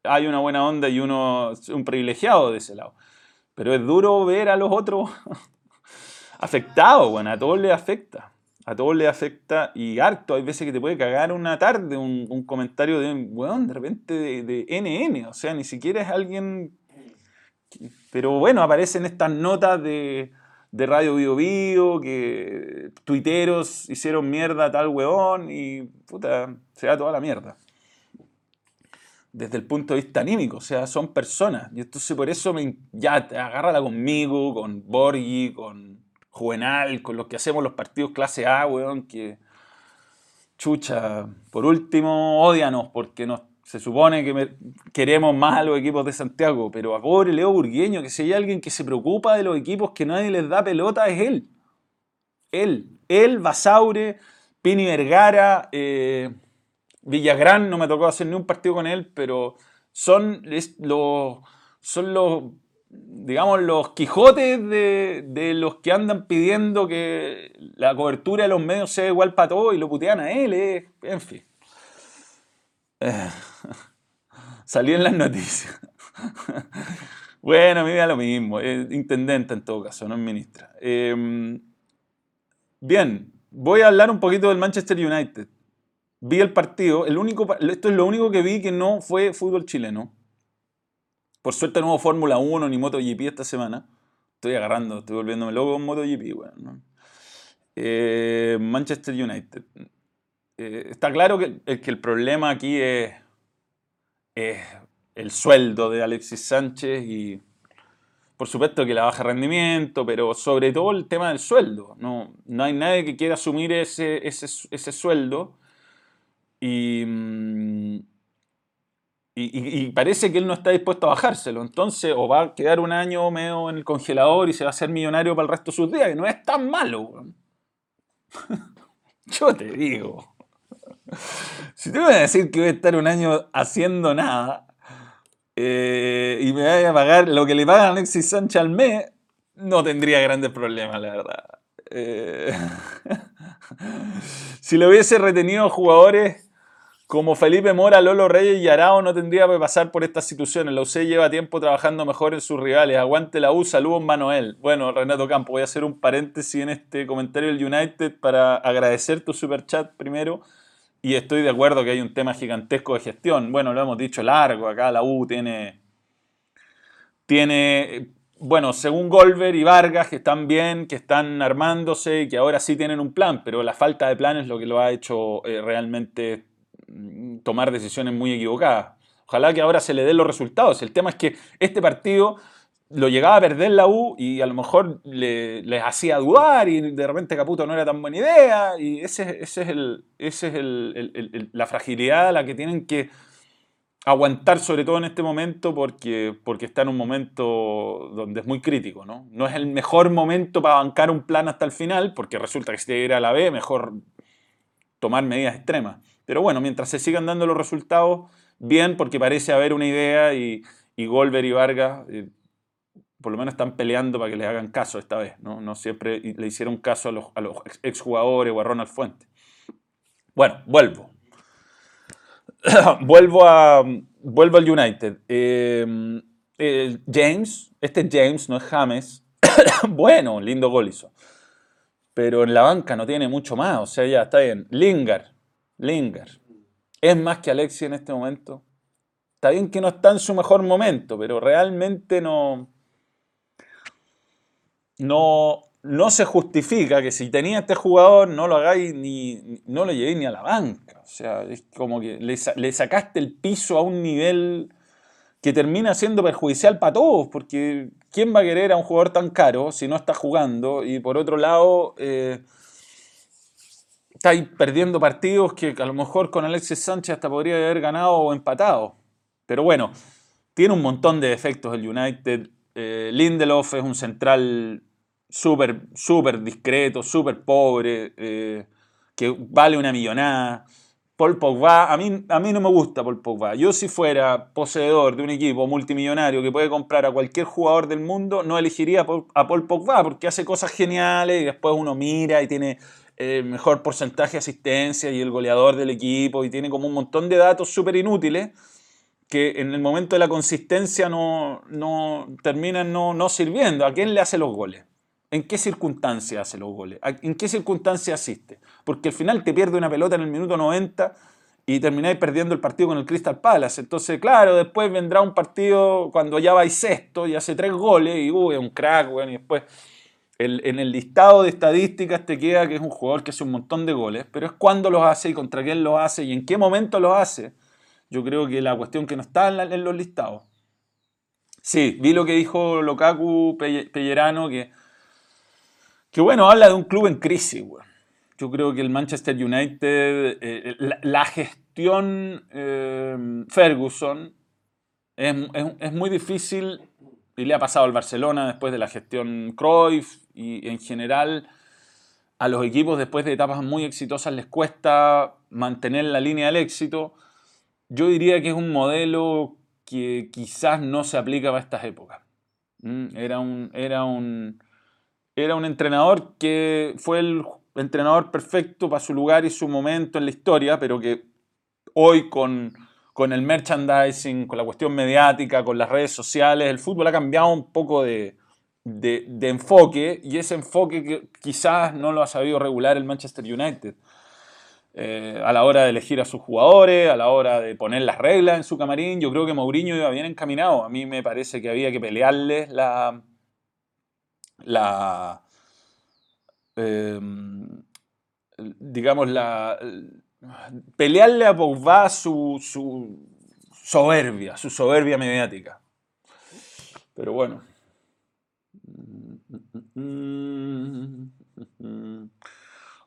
hay una buena onda y uno es un privilegiado de ese lado. Pero es duro ver a los otros afectados, bueno, a todos les afecta. A todos les afecta y harto. Hay veces que te puede cagar una tarde un, comentario de, bueno, de repente de, NN. O sea, ni siquiera es alguien... Pero bueno, aparecen estas notas de, de Radio Bio Bio, que tuiteros hicieron mierda a tal weón y puta, se da toda la mierda desde el punto de vista anímico, o sea, son personas. Y entonces por eso me, ya agárrala conmigo, con Borgi, con Juvenal, con los que hacemos los partidos clase A, weón, que chucha, por último, odianos, porque nos, se supone que queremos más a los equipos de Santiago, pero a pobre Leo Burgueño, que si hay alguien que se preocupa de los equipos que nadie les da pelota, es él. Él, él, Basaure, Pini Vergara, eh, Villagrán no me tocó hacer ni un partido con él, pero son los, son los, digamos, los Quijotes de, los que andan pidiendo que la cobertura de los medios sea igual para todos y lo putean a él, eh, en fin. Eh, salí en las noticias. bueno, a mí me da lo mismo, intendente en todo caso, no es ministra. Em, bien, voy a hablar un poquito del Manchester United vi el partido, el único, esto es lo único que vi que no fue fútbol chileno. Por suerte no hubo Fórmula 1 ni MotoGP esta semana. Estoy agarrando, estoy volviéndome loco con MotoGP, bueno, eh, Manchester United. Eh, está claro que que el problema aquí es, el sueldo de Alexis Sánchez y por supuesto que la baja rendimiento, pero sobre todo el tema del sueldo. No, no hay nadie que quiera asumir ese, sueldo mm, y, y, parece que él no está dispuesto a bajárselo. Entonces, o va a quedar un año medio en el congelador y se va a hacer millonario para el resto de sus días, que no es tan malo. Yo te digo. Si te voy a decir que voy a estar un año haciendo nada, eh, y me vaya a pagar lo que le pagan a Alexis Sánchez al mes, no tendría grandes problemas, la verdad. Eh, si le hubiese retenido jugadores como Felipe Mora, Lolo Reyes y Arao, no tendría que pasar por estas situaciones. La UC lleva tiempo trabajando mejor en sus rivales. Aguante la U, saludos Manuel. Bueno, Renato Campo, voy a hacer un paréntesis en este comentario del United para agradecer tu super chat primero y estoy de acuerdo que hay un tema gigantesco de gestión. Bueno, lo hemos dicho largo, acá la U tiene, tiene bueno, según Golver y Vargas, que están bien, que están armándose y que ahora sí tienen un plan, pero la falta de plan es lo que lo ha hecho eh, realmente tomar decisiones muy equivocadas. Ojalá que ahora se le den los resultados. El tema es que este partido lo llegaba a perder la U y a lo mejor les hacía dudar y de repente Caputo no era tan buena idea y ese, ese es, el, ese es el, la fragilidad a la que tienen que aguantar sobre todo en este momento porque, porque está en un momento donde es muy crítico, ¿no? No es el mejor momento para bancar un plan hasta el final porque resulta que si te ir a la B mejor tomar medidas extremas. Pero bueno, mientras se sigan dando los resultados, bien porque parece haber una idea y, y Golver y Vargas eh, por lo menos están peleando para que les hagan caso esta vez, ¿no? No siempre le hicieron caso a los, exjugadores o a Ronald Fuente. Bueno, vuelvo. vuelvo, a, vuelvo al United. Eh, James, este James, no es James. bueno, lindo gol hizo. Pero en la banca no tiene mucho más, o sea, ya está bien. Lingard, Lingard. ¿Es más que Alexi en este momento? Está bien que no está en su mejor momento, pero realmente no, no, no se justifica que si tenía este jugador no lo hagáis ni, no lo llevéis ni a la banca. O sea, es como que le, sacaste el piso a un nivel que termina siendo perjudicial para todos, porque ¿quién va a querer a un jugador tan caro si no está jugando? Y por otro lado, eh, estáis perdiendo partidos que a lo mejor con Alexis Sánchez hasta podría haber ganado o empatado. Pero bueno, tiene un montón de defectos el United. Eh, Lindelof es un central súper, súper discreto, súper pobre, eh, que vale una millonada. Paul Pogba, a mí, a mí no me gusta Paul Pogba. Yo si fuera poseedor de un equipo multimillonario que puede comprar a cualquier jugador del mundo, no elegiría a Paul Pogba porque hace cosas geniales y después uno mira y tiene el mejor porcentaje de asistencia y el goleador del equipo y tiene como un montón de datos súper inútiles que en el momento de la consistencia no, no terminan no, no sirviendo. ¿A quién le hace los goles? ¿En qué circunstancia hace los goles? ¿En qué circunstancia asiste? Porque al final te pierde una pelota en el minuto 90 y termináis perdiendo el partido con el Crystal Palace. Entonces, claro, después vendrá un partido cuando ya vais sexto y hace tres goles y uy, es un crack, bueno, y después en el listado de estadísticas te queda que es un jugador que hace un montón de goles, pero es cuándo los hace y contra quién los hace y en qué momento los hace. Yo creo que la cuestión que no está en, los listados. Sí, vi lo que dijo Lokaku Pellerano, que, que bueno, habla de un club en crisis. Yo creo que el Manchester United, eh, la, gestión eh, Ferguson es, muy difícil y le ha pasado al Barcelona después de la gestión Cruyff y en general a los equipos después de etapas muy exitosas les cuesta mantener la línea del éxito. Yo diría que es un modelo que quizás no se aplica para estas épocas. Mm, era un, era un, era un entrenador que fue el entrenador perfecto para su lugar y su momento en la historia, pero que hoy con, el merchandising, con la cuestión mediática, con las redes sociales, el fútbol ha cambiado un poco de, de enfoque y ese enfoque que quizás no lo ha sabido regular el Manchester United. Eh, a la hora de elegir a sus jugadores, a la hora de poner las reglas en su camarín. Yo creo que Mourinho iba bien encaminado. A mí me parece que había que pelearle la. la em, digamos, la. pelearle a Pogba su, soberbia, su soberbia mediática. Pero bueno.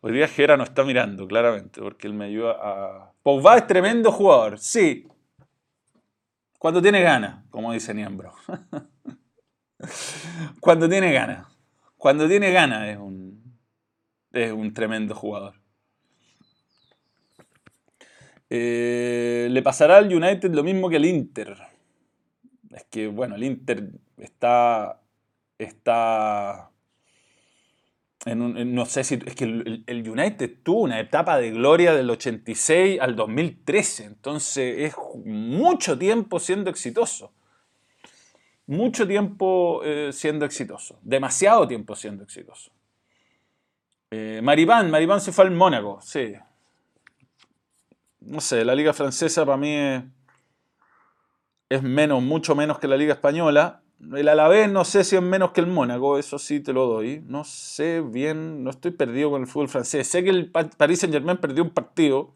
Hoy día Gera no está mirando, claramente, porque él me ayuda a... Pogba es tremendo jugador, sí. Cuando tiene ganas, como dice Niembro. Cuando tiene ganas. Cuando tiene ganas es un, es un tremendo jugador. Eh, le pasará al United lo mismo que al Inter. Es que, bueno, el Inter está. Está. En un, no sé si. Es que el, United tuvo una etapa de gloria del 86 al 2013. Entonces es mucho tiempo siendo exitoso. Mucho tiempo eh, siendo exitoso. Demasiado tiempo siendo exitoso. Eh, Maripán, Maripán se fue al Mónaco, sí no sé, la liga francesa para mí es, menos, mucho menos que la liga española. El Alavés no sé si es menos que el Mónaco, eso sí te lo doy. No sé bien, no estoy perdido con el fútbol francés. Sé que el Paris Saint Germain perdió un partido,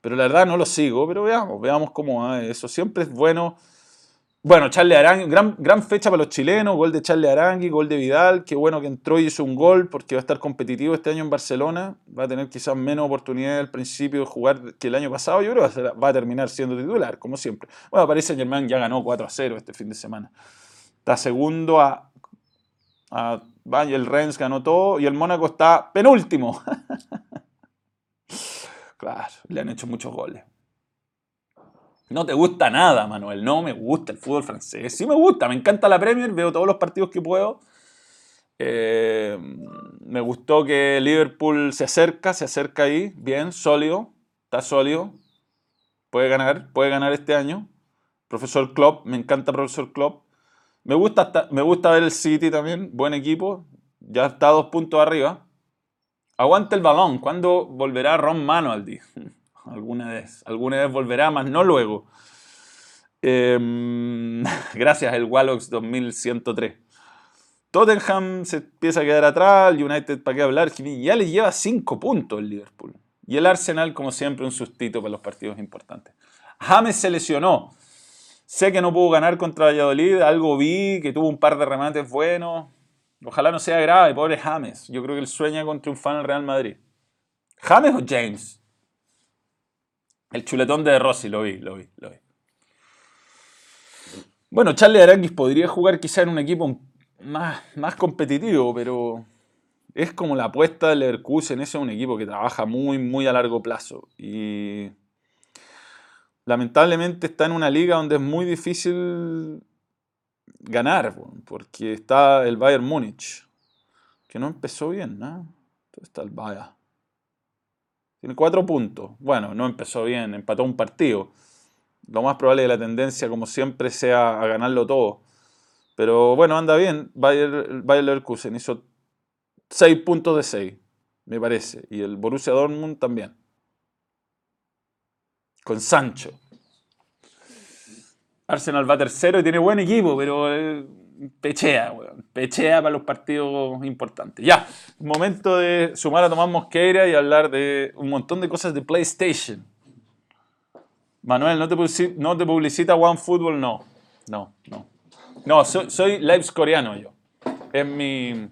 pero la verdad no lo sigo. Pero veamos, veamos cómo va eso. Siempre es bueno bueno, Charles Arangui, gran, gran fecha para los chilenos, gol de Charles Arangui, gol de Vidal, qué bueno que entró y hizo un gol porque va a estar competitivo este año en Barcelona, va a tener quizás menos oportunidad al principio de jugar que el año pasado, yo creo que va a terminar siendo titular, como siempre. Bueno, que Germán ya ganó 4 a 0 este fin de semana. Está segundo a, a el Rennes ganó todo y el Mónaco está penúltimo. claro, le han hecho muchos goles. No te gusta nada, Manuel. No me gusta el fútbol francés. Sí me gusta, me encanta la Premier, veo todos los partidos que puedo. Eh, me gustó que Liverpool se acerca, se acerca ahí, bien, sólido, está sólido. Puede ganar, puede ganar este año. Profesor Klopp, me encanta Profesor Klopp. Me gusta, me gusta ver el City también, buen equipo. Ya está dos puntos arriba. Aguanta el balón. ¿Cuándo volverá Ron Manuel? alguna vez, alguna vez volverá, más no luego. Em, gracias, el Wallox 2103. Tottenham se empieza a quedar atrás, el United, ¿para qué hablar? Ya le lleva 5 puntos el Liverpool. Y el Arsenal, como siempre, un sustito para los partidos importantes. James se lesionó. Sé que no pudo ganar contra Valladolid, algo vi, que tuvo un par de remates buenos. Ojalá no sea grave, pobre James. Yo creo que él sueña con triunfar en el Real Madrid. ¿James o James? El chuletón de Rossi, lo vi, lo vi, lo vi. Bueno, Charlie Aranguis podría jugar quizá en un equipo más, más competitivo, pero es como la apuesta del Leverkusen. Ese es un equipo que trabaja muy, muy a largo plazo. Y lamentablemente está en una liga donde es muy difícil ganar, porque está el Bayern Múnich, que no empezó bien, ¿no? Entonces está el Bayern. Tiene cuatro puntos. Bueno, no empezó bien, empató un partido. Lo más probable es que la tendencia, como siempre, sea a ganarlo todo. Pero bueno, anda bien. Bayer, Bayer Leverkusen hizo seis puntos de seis, me parece. Y el Borussia Dortmund también. Con Sancho. Arsenal va tercero y tiene buen equipo, pero eh, pechea. Pechea para los partidos importantes. Ya, momento de sumar a Tomás Mosqueira y hablar de un montón de cosas de PlayStation. Manuel, ¿no te, publicita, no te OneFootball? No, no, no. No, soy, soy lives coreano yo. En mi,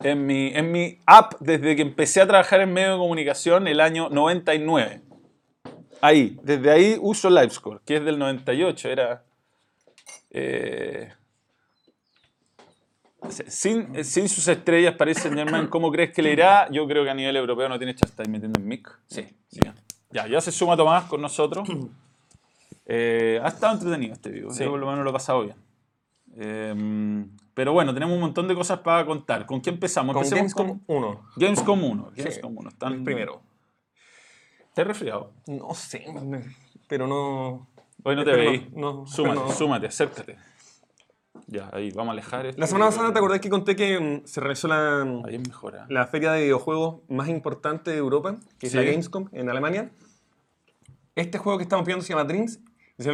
en, mi, en mi app, desde que empecé a trabajar en medio de comunicación el año 99. Ahí, desde ahí uso Livescore, que es del 98, era eh, sin, sin, sus estrellas parece Germán, ¿cómo crees que le irá? Yo creo que a nivel europeo no tiene chance. ¿Estáis metiendo en mic? Sí, Ya, ya se suma Tomás con nosotros. Eh, ha estado entretenido este video. Yo por lo menos lo he pasado bien. Eh, pero bueno, tenemos un montón de cosas para contar. ¿Con qué empezamos? Con Gamescom 1. Gamescom 1. Gamescom 1. Están... El primero. ¿Te resfriado? No sé, pero no... Hoy no te veí. No, súmate, súmate, acércate. Ya, ahí, vamos a alejar esto. La semana pasada te acordás que conté que mm, se realizó la, ahí mejora. la feria de videojuegos más importante de Europa, que es la Gamescom en Alemania. Este juego que estamos viendo se llama Dreams, es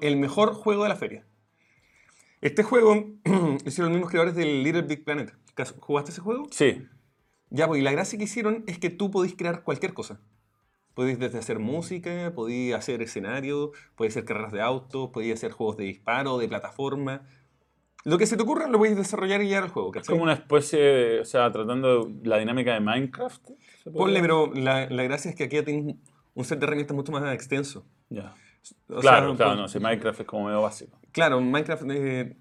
el mejor juego de la feria. Este juego hicieron los mismos creadores del Little Big Planet. ¿Jugaste ese juego? Sí. Ya, pues, y la gracia que hicieron es que tú podés crear cualquier cosa. Podéis desde hacer música, podéis hacer escenario, podéis hacer carreras de autos, podéis hacer juegos de disparo, de plataforma. Lo que se te ocurra lo podéis desarrollar y llevar al juego. Es ¿cachai? como una especie, de- o sea, tratando la dinámica de Minecraft. ¿se puede Ponle, pero la, la gracia es que aquí ya tienes un set de herramientas mucho más extenso. Ya. Claro, sea, claro, pon- no, si Minecraft es como medio básico. Claro, Minecraft eh,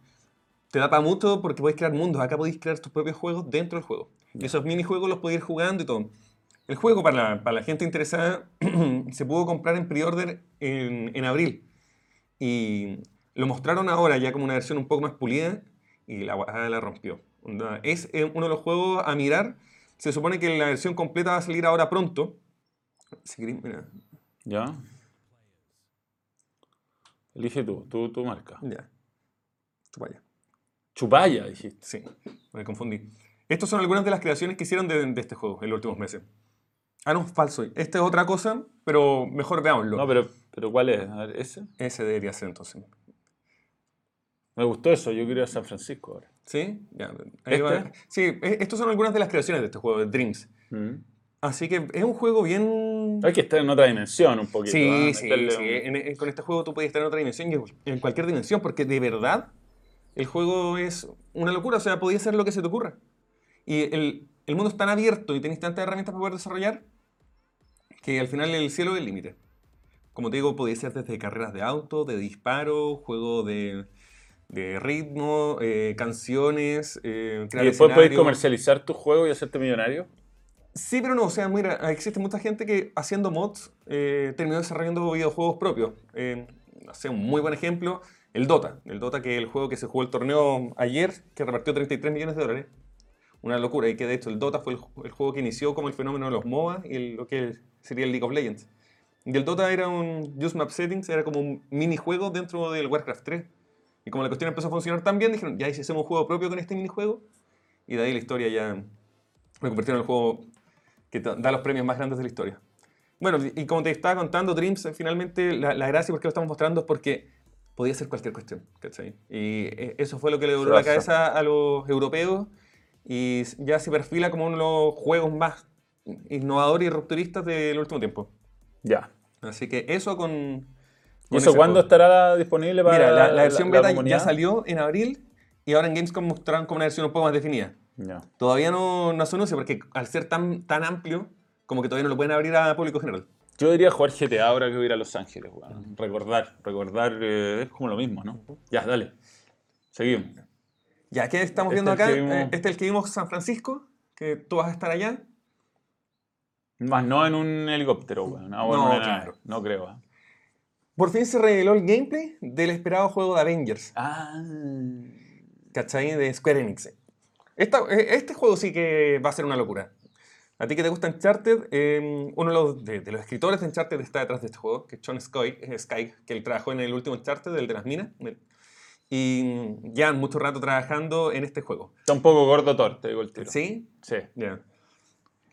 te da para mucho porque podéis crear mundos. Acá podéis crear tus propios juegos dentro del juego. Y esos minijuegos los podéis ir jugando y todo. El juego, para la, para la gente interesada, se pudo comprar en pre-order en, en abril. Y lo mostraron ahora ya como una versión un poco más pulida y la, weá la rompió. Es eh, uno de los juegos a mirar. Se supone que la versión completa va a salir ahora pronto. Si mira, ¿Ya? Elige tú, tú, tu marca. ya. Allá. Chupalla, dijiste. Sí, me confundí. Estas son algunas de las creaciones que hicieron de, de este juego en los últimos meses. Ah, no, falso. Esta es otra cosa, pero mejor veámoslo. No, pero, pero ¿cuál es? A ver, ¿ese? Ese debería ser entonces. Me gustó eso, yo quiero ir a San Francisco ahora. ¿Sí? Ya, ahí va. ¿Este? Sí, e- estas son algunas de las creaciones de este juego, de Dreams. Mm. Así que es un juego bien... Hay que estar en otra dimensión un poquito. Sí, ¿ah? sí, sí. un- En- en- con este juego tú puedes estar en otra dimensión y en cualquier dimensión, porque de verdad el juego es una locura. O sea, podía ser lo que se te ocurra. Y el, el mundo es tan abierto y tenéis tantas herramientas para poder desarrollar que al final el cielo es el límite. Como te digo, podía ser desde carreras de auto, de disparo, juego de, de ritmo, eh, canciones, eh, ¿Y crear después podéis escenario. comercializar tu juego y hacerte millonario? Sí, pero no, o sea, mira, existe mucha gente que haciendo mods eh, terminó desarrollando videojuegos propios. Eh, no sé, un muy buen ejemplo, el Dota. El Dota, que es el juego que se jugó el torneo ayer, que repartió 33 millones de dólares. Una locura, y que de hecho el Dota fue el, el juego que inició como el fenómeno de los MOBA y el- lo que sería el League of Legends. Y el Dota era un Use Map Settings, era como un minijuego dentro del Warcraft 3. Y como la cuestión empezó a funcionar tan bien, dijeron, ya, ¿y si hacemos un juego propio con este minijuego? Y de ahí la historia ya lo convirtieron en el juego que da los premios más grandes de la historia. Bueno, y como te estaba contando, Dreams, eh, finalmente la, la gracia por qué lo estamos mostrando es porque podía ser cualquier cuestión, ¿cachai? Y eh, eso fue lo que le voló la cabeza a los europeos y ya se perfila como uno de los juegos más innovadores y rupturistas del último tiempo. Ya. Así que eso con... ¿Y con eso ese cuándo juego. estará disponible para Mira, la, la versión beta ya salió en abril y ahora en Gamescom mostraron como una versión un poco más definida. Ya. Todavía no, no se anuncia porque al ser tan, tan amplio, como que todavía no lo pueden abrir a público general. Yo diría jugar GTA ahora que voy a ir a Los Ángeles. weón. Recordar, recordar eh, es como lo mismo, ¿no? Ya, dale. Seguimos. Ya, ¿qué estamos Este viendo el acá? que vimos- Eh, Este es el que vimos San Francisco, que tú vas a estar allá. Más no en un helicóptero. Ah, bueno, No, en una nave. claro. No creo. ¿eh? Por fin se reveló el gameplay del esperado juego de Avengers, Ah. ¿cachai? De Square Enix. Esta- eh, este juego sí que va a ser una locura. A ti que te gusta Uncharted, eh, uno de los, de, de los escritores de Uncharted está detrás de este juego, que es Sean Sky, eh, Sky, que él trabajó en el último Uncharted, el de las minas. Y ya han mucho rato trabajando en este juego. Está un poco gordo Thor, te digo el tiro. ¿Sí? Sí. Ya.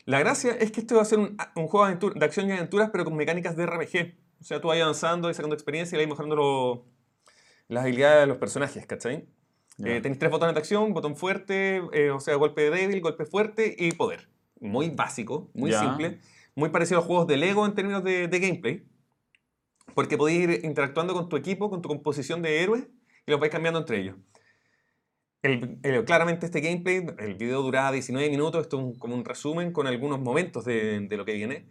La gracia es que esto va a ser un, un juego de, aventur- de acción y aventuras, pero con mecánicas de RPG. O sea, tú vas avanzando y sacando experiencia y vas mejorando lo- las habilidades de los personajes, ¿cachai? Ya. Eh, tenéis tres botones de acción, botón fuerte, eh, o sea, golpe débil, golpe fuerte y poder. Muy básico, muy Ya. simple. Muy parecido a juegos de Lego en términos de, de gameplay. Porque podéis ir interactuando con tu equipo, con tu composición de héroes y los vais cambiando entre ellos. El- el- claramente este gameplay, el video duraba 19 minutos, esto es un- como un resumen con algunos momentos de, de lo que viene.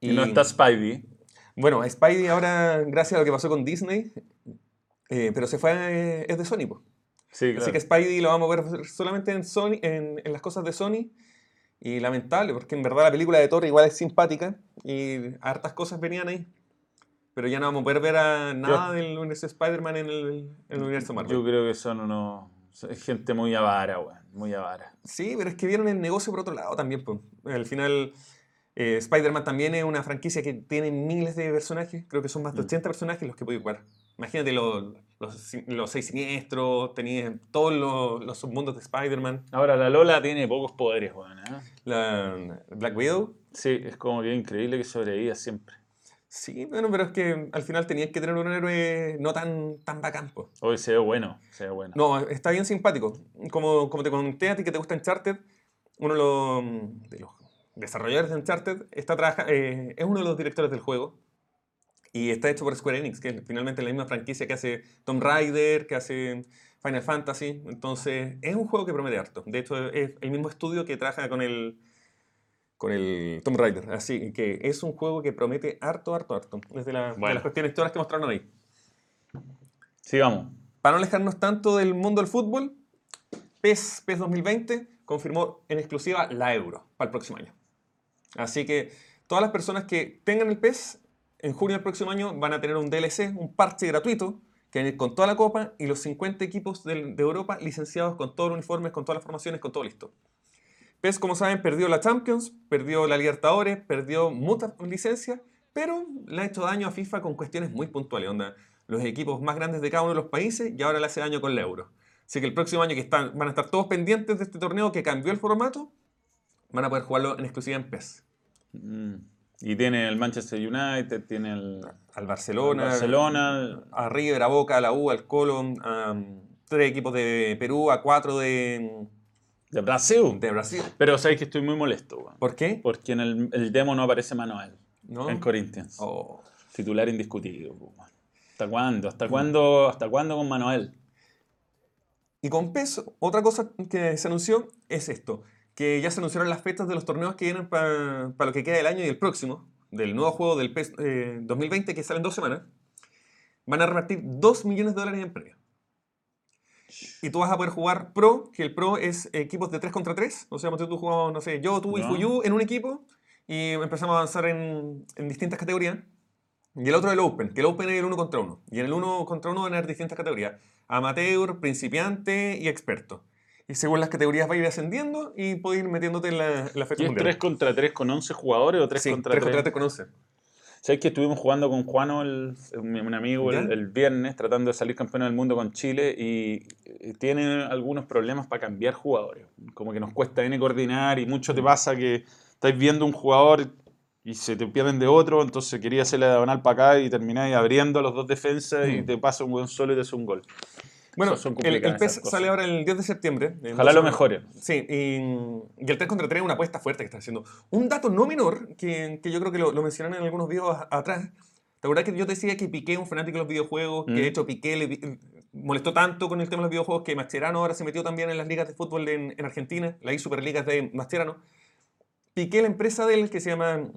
Y, no está Spidey. Bueno, Spidey ahora, gracias a lo que pasó con Disney, eh, pero se fue, eh, es de Sony. po. Sí, claro. Así que Spidey lo vamos a ver solamente en, Sony, en, en las cosas de Sony. Y lamentable, porque en verdad la película de Thor igual es simpática y hartas cosas venían ahí. Pero ya no vamos a poder ver a nada del universo Spider-Man en el, en el universo Marvel. Yo creo que son unos... Es gente muy avara, weón. Muy avara. Sí, pero es que vieron el negocio por otro lado también. pues. Al final, eh, Spider-Man también es una franquicia que tiene miles de personajes. Creo que son más de Mm. 80 personajes los que puede jugar. Imagínate los, los, los seis siniestros, tenías todos los, los submundos de Spider-Man, Ahora, la Lola tiene pocos poderes, weón. ¿eh? la Black Widow. Sí, es como que increíble que sobreviva siempre. Sí, bueno, pero es que al final tenías que tener un héroe no tan, tan bacán. Hoy se ve bueno, se ve bueno. No, está bien simpático. Como, como te conté a ti que te gusta Uncharted, uno de los, de los desarrolladores de Uncharted, está trabaja- eh, es uno de los directores del juego. Y está hecho por Square Enix, que es finalmente la misma franquicia que hace Tomb Raider, que hace Final Fantasy. Entonces, es un juego que promete harto. De hecho, es el mismo estudio que trabaja con el, con el Tomb Raider. Así que es un juego que promete harto, harto, harto. Desde la, de las cuestiones todas las que mostraron ahí. Sigamos. Para no alejarnos tanto del mundo del fútbol, PES, PES 2020 confirmó en exclusiva la Euro para el próximo año. Así que todas las personas que tengan el PES en junio del próximo año van a tener un DLC, un parche gratuito, que viene con toda la copa y los 50 equipos del- de, Europa licenciados con todos los uniformes, con todas las formaciones, con todo listo. PES, como saben, perdió la Champions, perdió la Libertadores, perdió muchas licencias, pero le ha hecho daño a FIFA con cuestiones muy puntuales. Onda, los equipos más grandes de cada uno de los países y ahora le hace daño con la Euro. Así que el próximo año que están, van a estar todos pendientes de este torneo que cambió el formato, van a poder jugarlo en exclusiva en PES. Mm. Y tiene el Manchester United, tiene el Al Barcelona, Barcelona. a River, a Boca, a la U, al Colón, a tres equipos de Perú, a cuatro de, De Brasil. de Brasil. Pero sabéis que estoy muy molesto, weón. ¿Por qué? Porque en el, el demo no aparece Manuel. ¿No? En Corinthians. Oh. Titular indiscutido. weón. ¿Hasta cuándo? ¿Hasta cuándo? ¿Hasta cuándo con Manuel? Y con PES, otra cosa que se anunció es esto, que ya se anunciaron las fechas de los torneos que vienen para lo que queda del año y el próximo, del nuevo juego del PES eh, 2020 que sale en dos semanas. Van a repartir 2 millones de dólares en premios. Y tú vas a poder jugar Pro, que el Pro es equipos de 3 contra 3. O sea, tú jugamos, no sé, yo, tú y Ya. Fuyu en un equipo y empezamos a avanzar en, en distintas categorías. Y el otro el Open, que el Open es el 1 contra 1. Y en el 1 contra 1 van a haber distintas categorías. Amateur, principiante y experto. Y según las categorías va a ir ascendiendo y puedes ir metiéndote en la, en la fecha ¿Y es mundial. 3 contra 3 con 11 jugadores o 3 sí, contra 3 3? contra 3 con 11. ¿Sabes que estuvimos jugando con Juano, el- un, amigo, el, viernes, tratando de salir campeón del mundo con Chile y eh, tiene algunos problemas para cambiar jugadores? Como que nos cuesta N coordinar y mucho te pasa que estáis viendo un jugador y se te pierden de otro, entonces quería hacer la diagonal para acá y termináis abriendo los dos defensas y Mm. te pasa un buen solo y te hace un gol. Bueno, Son- el, el PES sale ahora el 10 de septiembre. Ojalá lo mejore. Sí, y, y el 3 contra 3 es una apuesta fuerte que está haciendo. Un dato no menor, que, que yo creo que lo, lo mencionaron en algunos videos a- atrás. ¿Te acuerdas que yo te decía que Piqué es un fanático de los videojuegos? Que Mm. de hecho Piqué le molestó tanto con el tema de los videojuegos que Mascherano ahora se metió también en las ligas de fútbol en, en Argentina, las Superligas de Mascherano. Piqué, la empresa de él que se llama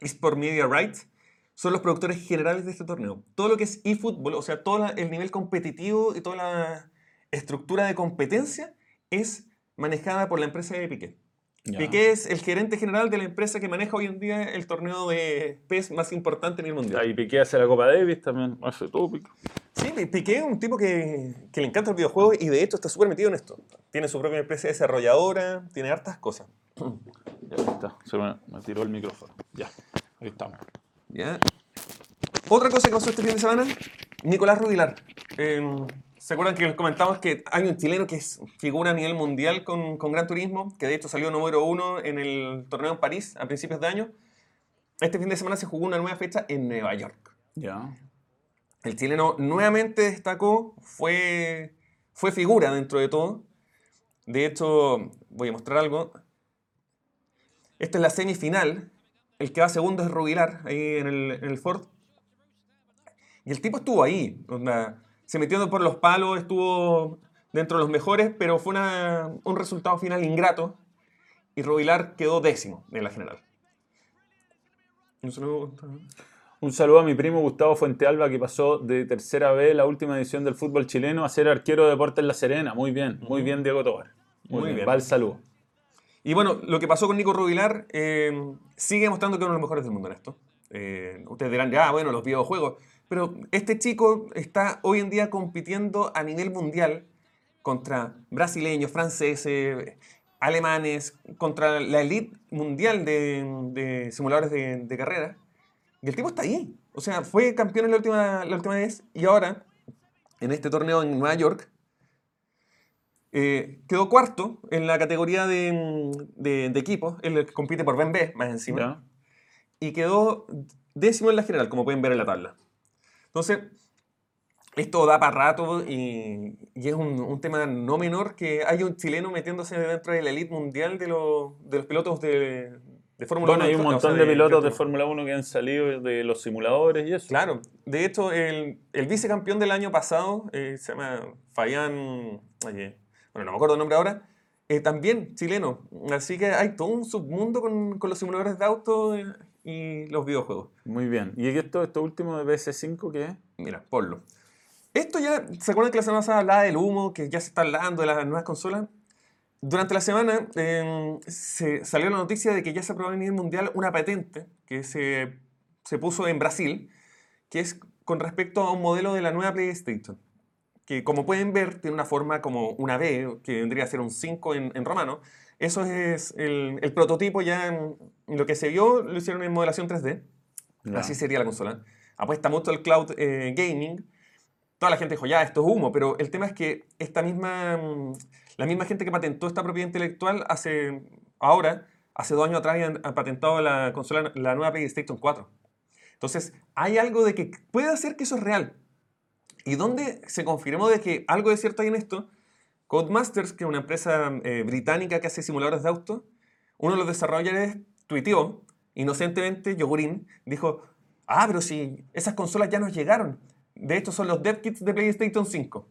eSport Media Rights, son los productores generales de este torneo. Todo lo que es eFootball, o sea, todo la- el nivel competitivo y toda la estructura de competencia es manejada por la empresa de Piqué. Ya. Piqué es el gerente general de la empresa que maneja hoy en día el torneo de PES más importante a nivel mundial. Ahí Piqué hace la Copa Davis también, hace todo Piqué. Sí, Pi- Piqué es un tipo que, que le encanta el videojuego y de hecho está súper metido en esto. Tiene su propia empresa desarrolladora, tiene hartas cosas. Ya está, se me, me tiró el micrófono. Ya, ahí estamos. ¿Ya? Otra cosa que pasó este fin de semana, Nicolás Rubilar. Eh, ¿Se acuerdan que les comentamos que hay un chileno que es figura a nivel mundial con, con Gran Turismo, que de hecho salió número uno en el torneo en París a principios de año? Este fin de semana se jugó una nueva fecha en Nueva York. Ya. El chileno nuevamente destacó, fue, fue figura dentro de todo. De hecho, voy a mostrar algo. Esta es la semifinal. El que va segundo es Rubilar, ahí en el, en el Ford. Y el tipo estuvo ahí. onda, se metió por los palos, estuvo dentro de los mejores, pero fue una- un resultado final ingrato. Y Rubilar quedó décimo en la general. Un saludo. Un saludo a mi primo Gustavo Fuentealba que pasó de tercera B la última edición del fútbol chileno a ser arquero de Deportes La Serena. Muy bien, muy bien Diego Tobar. Muy, Muy bien, bien. va el saludo. Y bueno, lo que pasó con Nico Rubilar eh, sigue mostrando que es uno de los mejores del mundo en esto. Eh, ustedes dirán, ya, bueno, los videojuegos. Pero este chico está hoy en día compitiendo a nivel mundial contra brasileños, franceses, alemanes, contra la elite mundial de, simuladores de, de carrera. Y el tipo está ahí. O sea, fue campeón la última, la última vez y ahora, en este torneo en Nueva York, eh, quedó cuarto en la categoría de, de, de equipos. Él compite por BMB, más encima. ¿Ya? Y quedó décimo en la general, como pueden ver en la tabla. Entonces, esto da para rato y, y es un, un tema no menor que haya un chileno metiéndose dentro de la elite mundial de, los- de los pilotos de, de Fórmula Bueno, 1. hay un o sea, montón de pilotos de. Fórmula 1 que han salido de los simuladores y eso. Claro, de hecho, el, el vicecampeón del año pasado eh, se llama Fabián. oye, bueno, no me acuerdo el nombre ahora. eh, también chileno. Así que hay todo un submundo con, con los simuladores de auto eh, y los videojuegos. Muy bien. ¿Y esto, esto último de PS5 qué es? Mira, ponlo. Esto ya, ¿se acuerdan que la semana pasada hablaba del humo, que ya se está hablando de las nuevas consolas? Durante la semana eh, se salió la noticia de que ya se aprobó a nivel mundial una patente que se, se puso en Brasil, que es con respecto a un modelo de la nueva PlayStation. Que como pueden ver, tiene una forma como una B, que vendría a ser un 5 en, en romano. Eso es el, el prototipo ya en, lo que se vio, lo hicieron en modelación 3D. Ya. Así sería la consola. Apuesta mucho al cloud eh, gaming. Toda la gente dijo, ya, esto es humo, pero el tema es que esta misma, mm, la misma gente que patentó esta propiedad intelectual hace, ahora, hace dos años atrás habían patentado la consola, la nueva PlayStation 4. Entonces, hay algo de que puede hacer que eso es real. Y donde se confirmó de que algo de cierto hay en esto, Codemasters, que es una empresa eh, británica que hace simuladores de autos, uno de los desarrolladores tuiteó, inocentemente, Yogurín, dijo, ah, pero si esas consolas ya nos llegaron. De hecho, son los dev kits de PlayStation 5.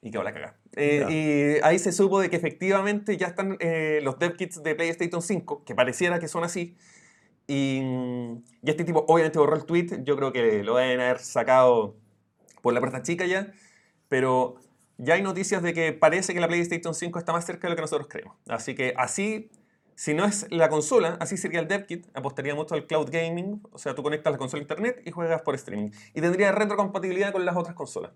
Y quedó la cagada. Eh, y ahí se supo de que efectivamente ya están eh, los dev kits de PlayStation 5, que pareciera que son así. Y, y este tipo obviamente borró el tweet. Yo creo que lo deben haber sacado por la puerta chica ya. Pero ya hay noticias de que parece que la PlayStation 5 está más cerca de lo que nosotros creemos. Así que así, si no es la consola, así sería el DevKit. Apostaría mucho al cloud gaming. O sea, tú conectas la consola a internet y juegas por streaming. Y tendría retrocompatibilidad con las otras consolas.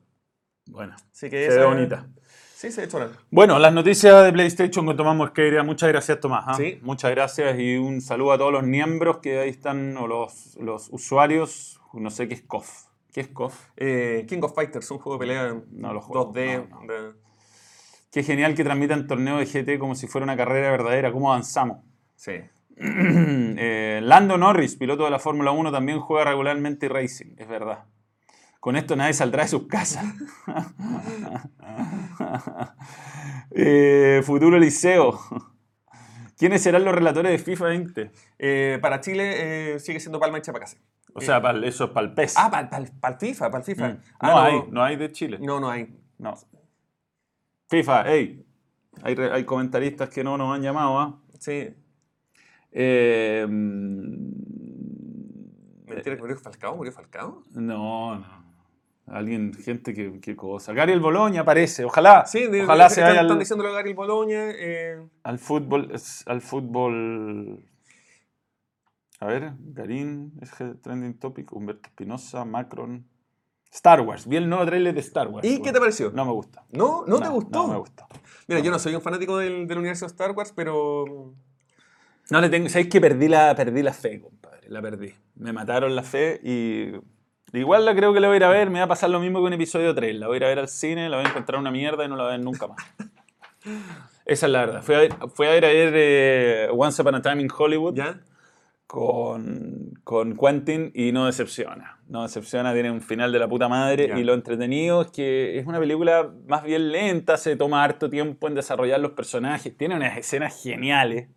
Bueno, Así que se ve esa- bonita. Sí, se ve chora. Bueno, las noticias de PlayStation con Tomás Mosqueira. Muchas gracias, Tomás. ¿ah? Sí. Muchas gracias y un saludo a todos los miembros que ahí están, o los, los usuarios. No sé qué es KOF. ¿Qué es KOF? Eh, King of Fighters, un juego de pelea No lo juego, 2D. no, de- Qué genial que transmitan torneo de GT como si fuera una carrera verdadera. ¿Cómo avanzamos? Sí. Eh, Lando Norris, piloto de la Fórmula 1, también juega regularmente Racing, es verdad. Con esto nadie saldrá de sus casas. Eh, futuro Liceo. ¿Quiénes serán los relatores de FIFA 20? Eh, para Chile eh, sigue siendo Palma y Chapacase. O sea, pa'l- eso es para el PES. Ah, para el FIFA, para el FIFA. Mm. Ah, no, hay, no hay de Chile. No, no hay. No. FIFA, hey. Hay, hay comentaristas que no nos han llamado, ¿ah? Sí. Eh, mm, Mentira, que murió Falcao, murió Falcao. No, no. Alguien, gente que, que cosa. Gary el Boloña aparece, ojalá. Sí, de- ojalá de- se están, vaya están al, diciéndolo a Gary Boloña. Eh, al fútbol. Al fútbol. A ver, Garín, es trending topic, Humberto Espinosa, Macron. Star Wars, vi el nuevo trailer de Star Wars. ¿Y qué te pareció? No me gusta. ¿No? ¿No, te gustó? No me gustó. Mira, yo no soy un fanático del, del universo de Star Wars, pero. No le tengo. ¿Sabéis que perdí la, perdí la fe, compadre? La perdí. Me mataron la fe y. Igual la creo que la voy a ir a ver. Me va a pasar lo mismo que en episodio 3. La voy a ir a ver al cine, la voy a encontrar una mierda y no la voy a ver nunca más. Esa es la verdad. Fui a ver, fui a ver eh, Once Upon a Time in Hollywood ¿Ya? con, con Quentin y no decepciona. No decepciona, tiene un final de la puta madre. Ya. Y lo entretenido es que es una película más bien lenta, se toma harto tiempo en desarrollar los personajes, tiene unas escenas geniales.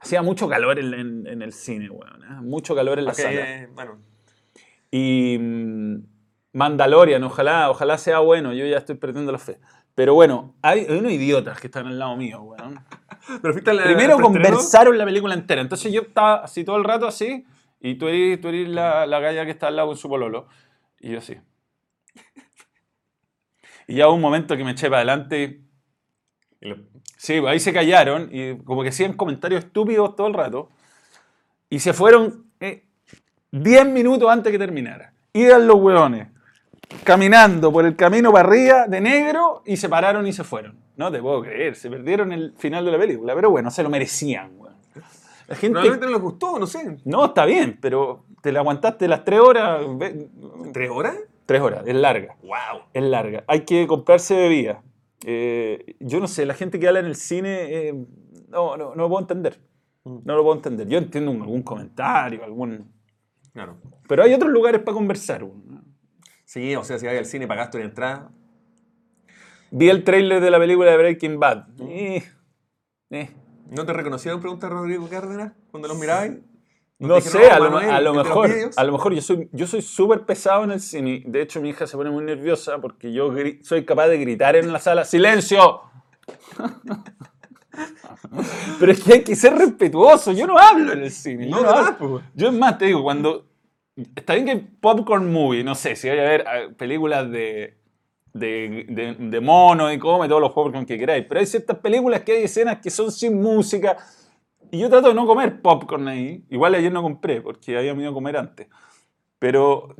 Hacía mucho calor en, en- en el cine, weón. ¿eh? Mucho calor en la sala. eh, bueno. Y mm, Mandalorian, ojalá, ojalá sea bueno, yo ya estoy perdiendo la fe. Pero bueno, hay, hay unos idiotas que están al lado mío, weón. Pero al- Primero preestreno. conversaron la película entera. Entonces yo estaba así todo el rato así, y tú eres, tú eres la, la galla que está al lado con su pololo. Y yo así. Y ya hubo un momento que me eché para adelante. Y lo- Sí, pues ahí se callaron y como que hacían comentarios estúpidos todo el rato. Y se fueron eh, 10 minutos antes que terminara. Iban los hueones caminando por el camino para arriba de negro y se pararon y se fueron. No te puedo creer, se perdieron el final de la película. Pero bueno, se lo merecían, weón. La gente... Probablemente no les gustó, no sé. No, está bien, pero te la aguantaste las 3 horas. ¿Tres horas? Tres horas, es larga. ¡Wow! Es larga. Hay que comprarse bebida. Eh, yo no sé, la gente que habla en el cine, eh, no, no, no lo puedo entender. No lo puedo entender. Yo entiendo algún comentario, algún... Claro. Pero hay otros lugares para conversar. Sí, o sea, si vas al cine pagaste una entrada. Vi el tráiler de la película de Breaking Bad. Eh, eh. ¿No te reconocieron, pregunta Rodrigo Cárdenas, cuando los mirabas? No sé, dijeron, a lo, a mejor, a lo mejor yo soy yo soy súper pesado en el cine. De hecho, mi hija se pone muy nerviosa porque yo soy capaz de gritar en la sala, ¡silencio! Pero es que hay que ser respetuoso. Yo no hablo en el cine. Yo, No, no hablo. Yo es más, te digo, cuando... Está bien que hay popcorn movie, no sé, si voy a ver eh, películas de, de, de, de mono y come todos los popcorn que queráis, pero hay ciertas películas que hay escenas que son sin música y yo trato de no comer popcorn ahí. Igual ayer no compré porque había ido a comer antes. Pero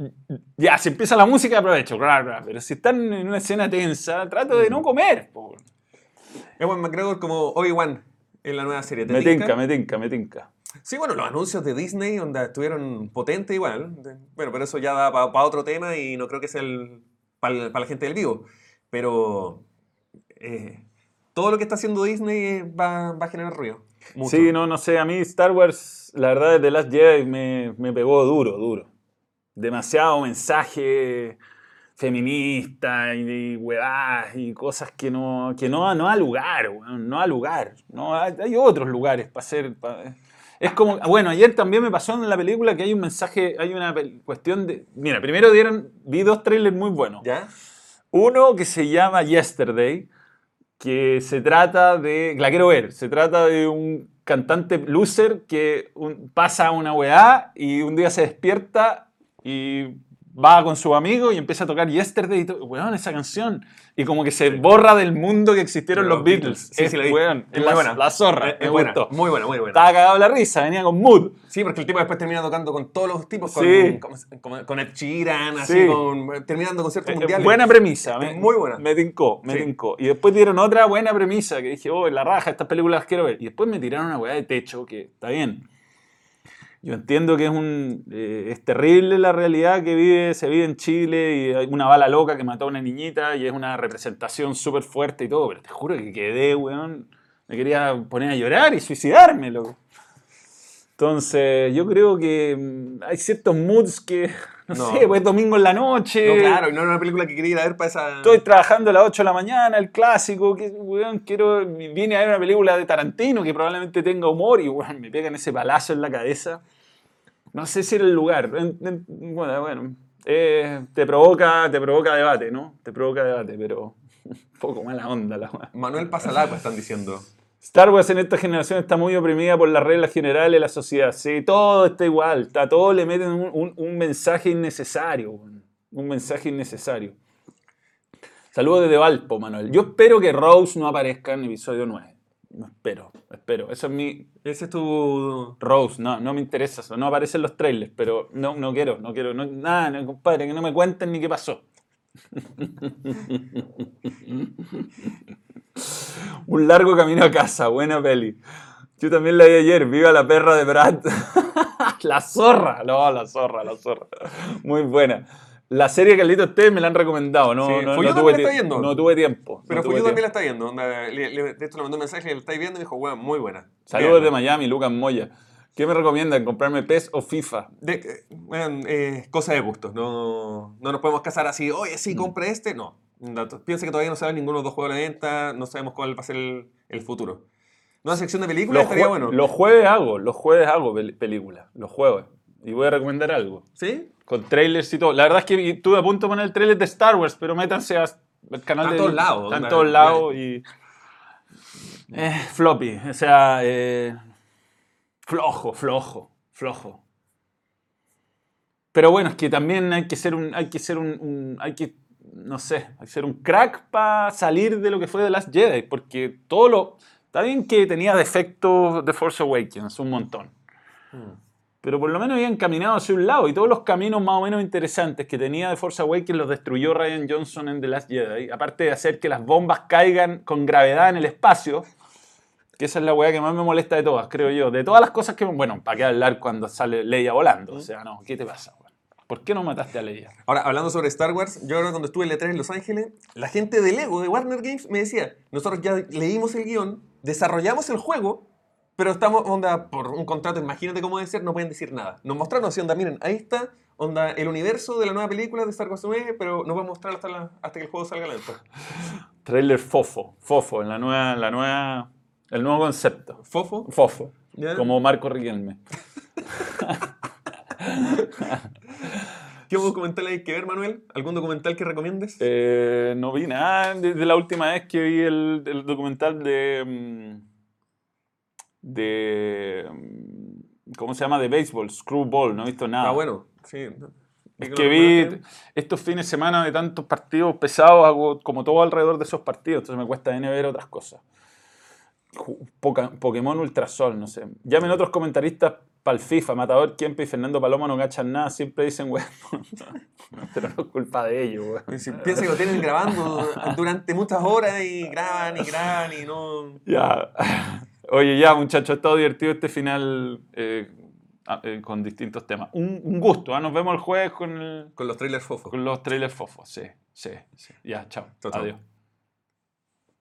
ya, si empieza la música aprovecho, pero si están en una escena tensa, trato de no comer. po. Ewan McGregor como Obi-Wan en la nueva serie. ¿Te Me tinca, me tinca, me tinca. Sí, bueno, los anuncios de Disney donde estuvieron potentes igual. Bueno, pero eso ya da para otro tema y no creo que sea para la gente del vivo. Pero eh, todo lo que está haciendo Disney eh, va, va a generar ruido. Mucho. Sí, no, no sé, a mí Star Wars, la verdad, desde Last Jedi me, me pegó duro, duro. Demasiado mensaje feminista y, y huevadas y cosas que no, que no, no da lugar, no da lugar. No, hay, hay otros lugares para hacer... pa- es como, bueno, ayer también me pasó en la película que hay un mensaje, hay una cuestión de... Mira, primero dieron, vi dos trailers muy buenos. ¿Ya? Uno que se llama Yesterday, que se trata de, la quiero ver, se trata de un cantante loser que un- pasa una weá y un día se despierta y va con su amigo y empieza a tocar Yesterday y todo, weón, esa canción. Y como que se borra del mundo que existieron los Beatles. Sí, Es, sí, la weón, Es la, buena. la zorra, Es, me es buena, muy buena, muy buena. Estaba cagado la risa, venía con mood. Sí, porque el tipo después termina tocando con todos los tipos, con, Sí. con, con- Ed Sheeran, así, Sí. con, terminando conciertos Eh, mundiales. Buena premisa. Me, Muy buena. Me tincó, me tincó. Y después dieron otra buena premisa que dije, oh, la raja, estas películas las quiero ver. Y después me tiraron una weá de techo que está bien. Yo entiendo que es un eh, es terrible la realidad que vive, se vive en Chile y hay una bala loca que mató a una niñita y es una representación súper fuerte y todo, pero te juro que quedé, weón. Me quería poner a llorar y suicidarme, loco. Entonces, yo creo que mm, hay ciertos moods que, no, No. sé, pues domingo en la noche. No, claro, y no era una película que quería ir a ver para esa... Estoy trabajando a las 8 de la mañana, el clásico, que, weón, quiero, vine a ver una película de Tarantino que probablemente tenga humor y weón, me pegan ese palazo en la cabeza. No sé si era el lugar. En- en- bueno, bueno eh, te, provoca, te provoca debate, ¿no? Te provoca debate, pero un poco mala onda la. Manuel Pasalapa están diciendo. Star Wars en esta generación está muy oprimida por las reglas generales de la sociedad. Sí, todo está igual. A todo le meten un, un- un mensaje innecesario. Un mensaje innecesario. Saludos desde Valpo, Manuel. Yo espero que Rose no aparezca en episodio 9. No espero, espero. Eso es mi... Ese es tu... Rose, no, no me interesa eso. No aparece en los trailers, pero no, no quiero, no quiero. No, nada, compadre, que no me cuenten ni qué pasó. Un largo camino a casa, buena peli. Yo también la vi ayer, viva la perra de Brad. la zorra, no, la zorra, la zorra. Muy buena. La serie Carlito ustedes me la han recomendado, no, Sí, no, no tuve, la está viendo. no tuve tiempo. Pero no también la está viendo. de hecho le mandó un mensaje, le estáis viendo y me dijo, weón, muy buena. Saludos de. Miami, Lucas Moya. ¿Qué me recomiendan? ¿Comprarme PES o FIFA? De, eh, weón, eh, cosa de gustos. No, no nos podemos casar así, oye, sí, Mm. compre este. No. Piensa que todavía no saben ninguno de los dos juegos a la venta, no sabemos cuál va a ser el, el futuro. Una sección de películas estaría bueno. los jueves hago, los jueves hago pel- películas, los jueves. Y voy a recomendar algo. ¿Sí? Con trailers y todo. La verdad es que estuve a punto de poner el trailer de Star Wars, pero métanse al canal Está de... en todos lados, Está en onda, todos lados y... Eh, floppy, o sea... eh, flojo, flojo, flojo. Pero bueno, es que también hay que ser un... Hay que ser un... un- hay que... No sé, hay que ser un crack para salir de lo que fue The Last Jedi, porque todo lo... Está bien que tenía defectos de Force Awakens, un montón pero por lo menos había encaminado hacia un lado y todos los caminos más o menos interesantes que tenía de Force Awakens los destruyó Ryan Johnson en The Last Jedi. Aparte de hacer que las bombas caigan con gravedad en el espacio, que esa es la weá que más me molesta de todas, creo yo. De todas las cosas que... Bueno, ¿para qué hablar cuando sale Leia volando? O sea, no, ¿qué te pasa? weón? ¿Por qué no mataste a Leia? Ahora, hablando sobre Star Wars, yo ahora cuando estuve en el E3 en Los Ángeles, la gente de Lego, de Warner Games, me decía, nosotros ya leímos el guion, desarrollamos el juego, pero estamos, onda, por un contrato, imagínate cómo debe ser, no pueden decir nada. Nos mostraron así, onda, miren, ahí está, onda, el universo de la nueva película de Star Wars 9, pero no va a mostrar hasta, la- hasta que el juego salga venta. Trailer fofo, fofo, en la nueva, en la nueva El nuevo concepto. Fofo. Fofo. Como Marco Riquelme. ¿Qué documental hay que ver, Manuel? ¿Algún documental que recomiendes? Eh, no vi nada desde la última vez que vi el, el documental de. mm, de. mm, ¿Cómo se llama? De béisbol, Screwball. No he visto nada. ah, bueno, sí. Es que vi estos fines de semana de tantos partidos pesados, hago como todo alrededor de esos partidos, entonces me cuesta N ver otras cosas. Pokémon Ultrasol, no sé. Llamen otros comentaristas para el FIFA, Matador Kempe y Fernando Paloma no cachan nada, siempre dicen, weón, pero no es culpa de ellos, weón. Si piensa que lo tienen grabando durante muchas horas y graban y graban y no. Ya. Oye, ya, muchachos, ha estado divertido este final eh, ah, eh, con distintos temas. Un, un gusto, ¿ah? nos vemos el jueves con, el- Con los trailers fofos. con los trailers fofos. Sí, sí, sí. Ya, chao. Chao, chao. Adiós.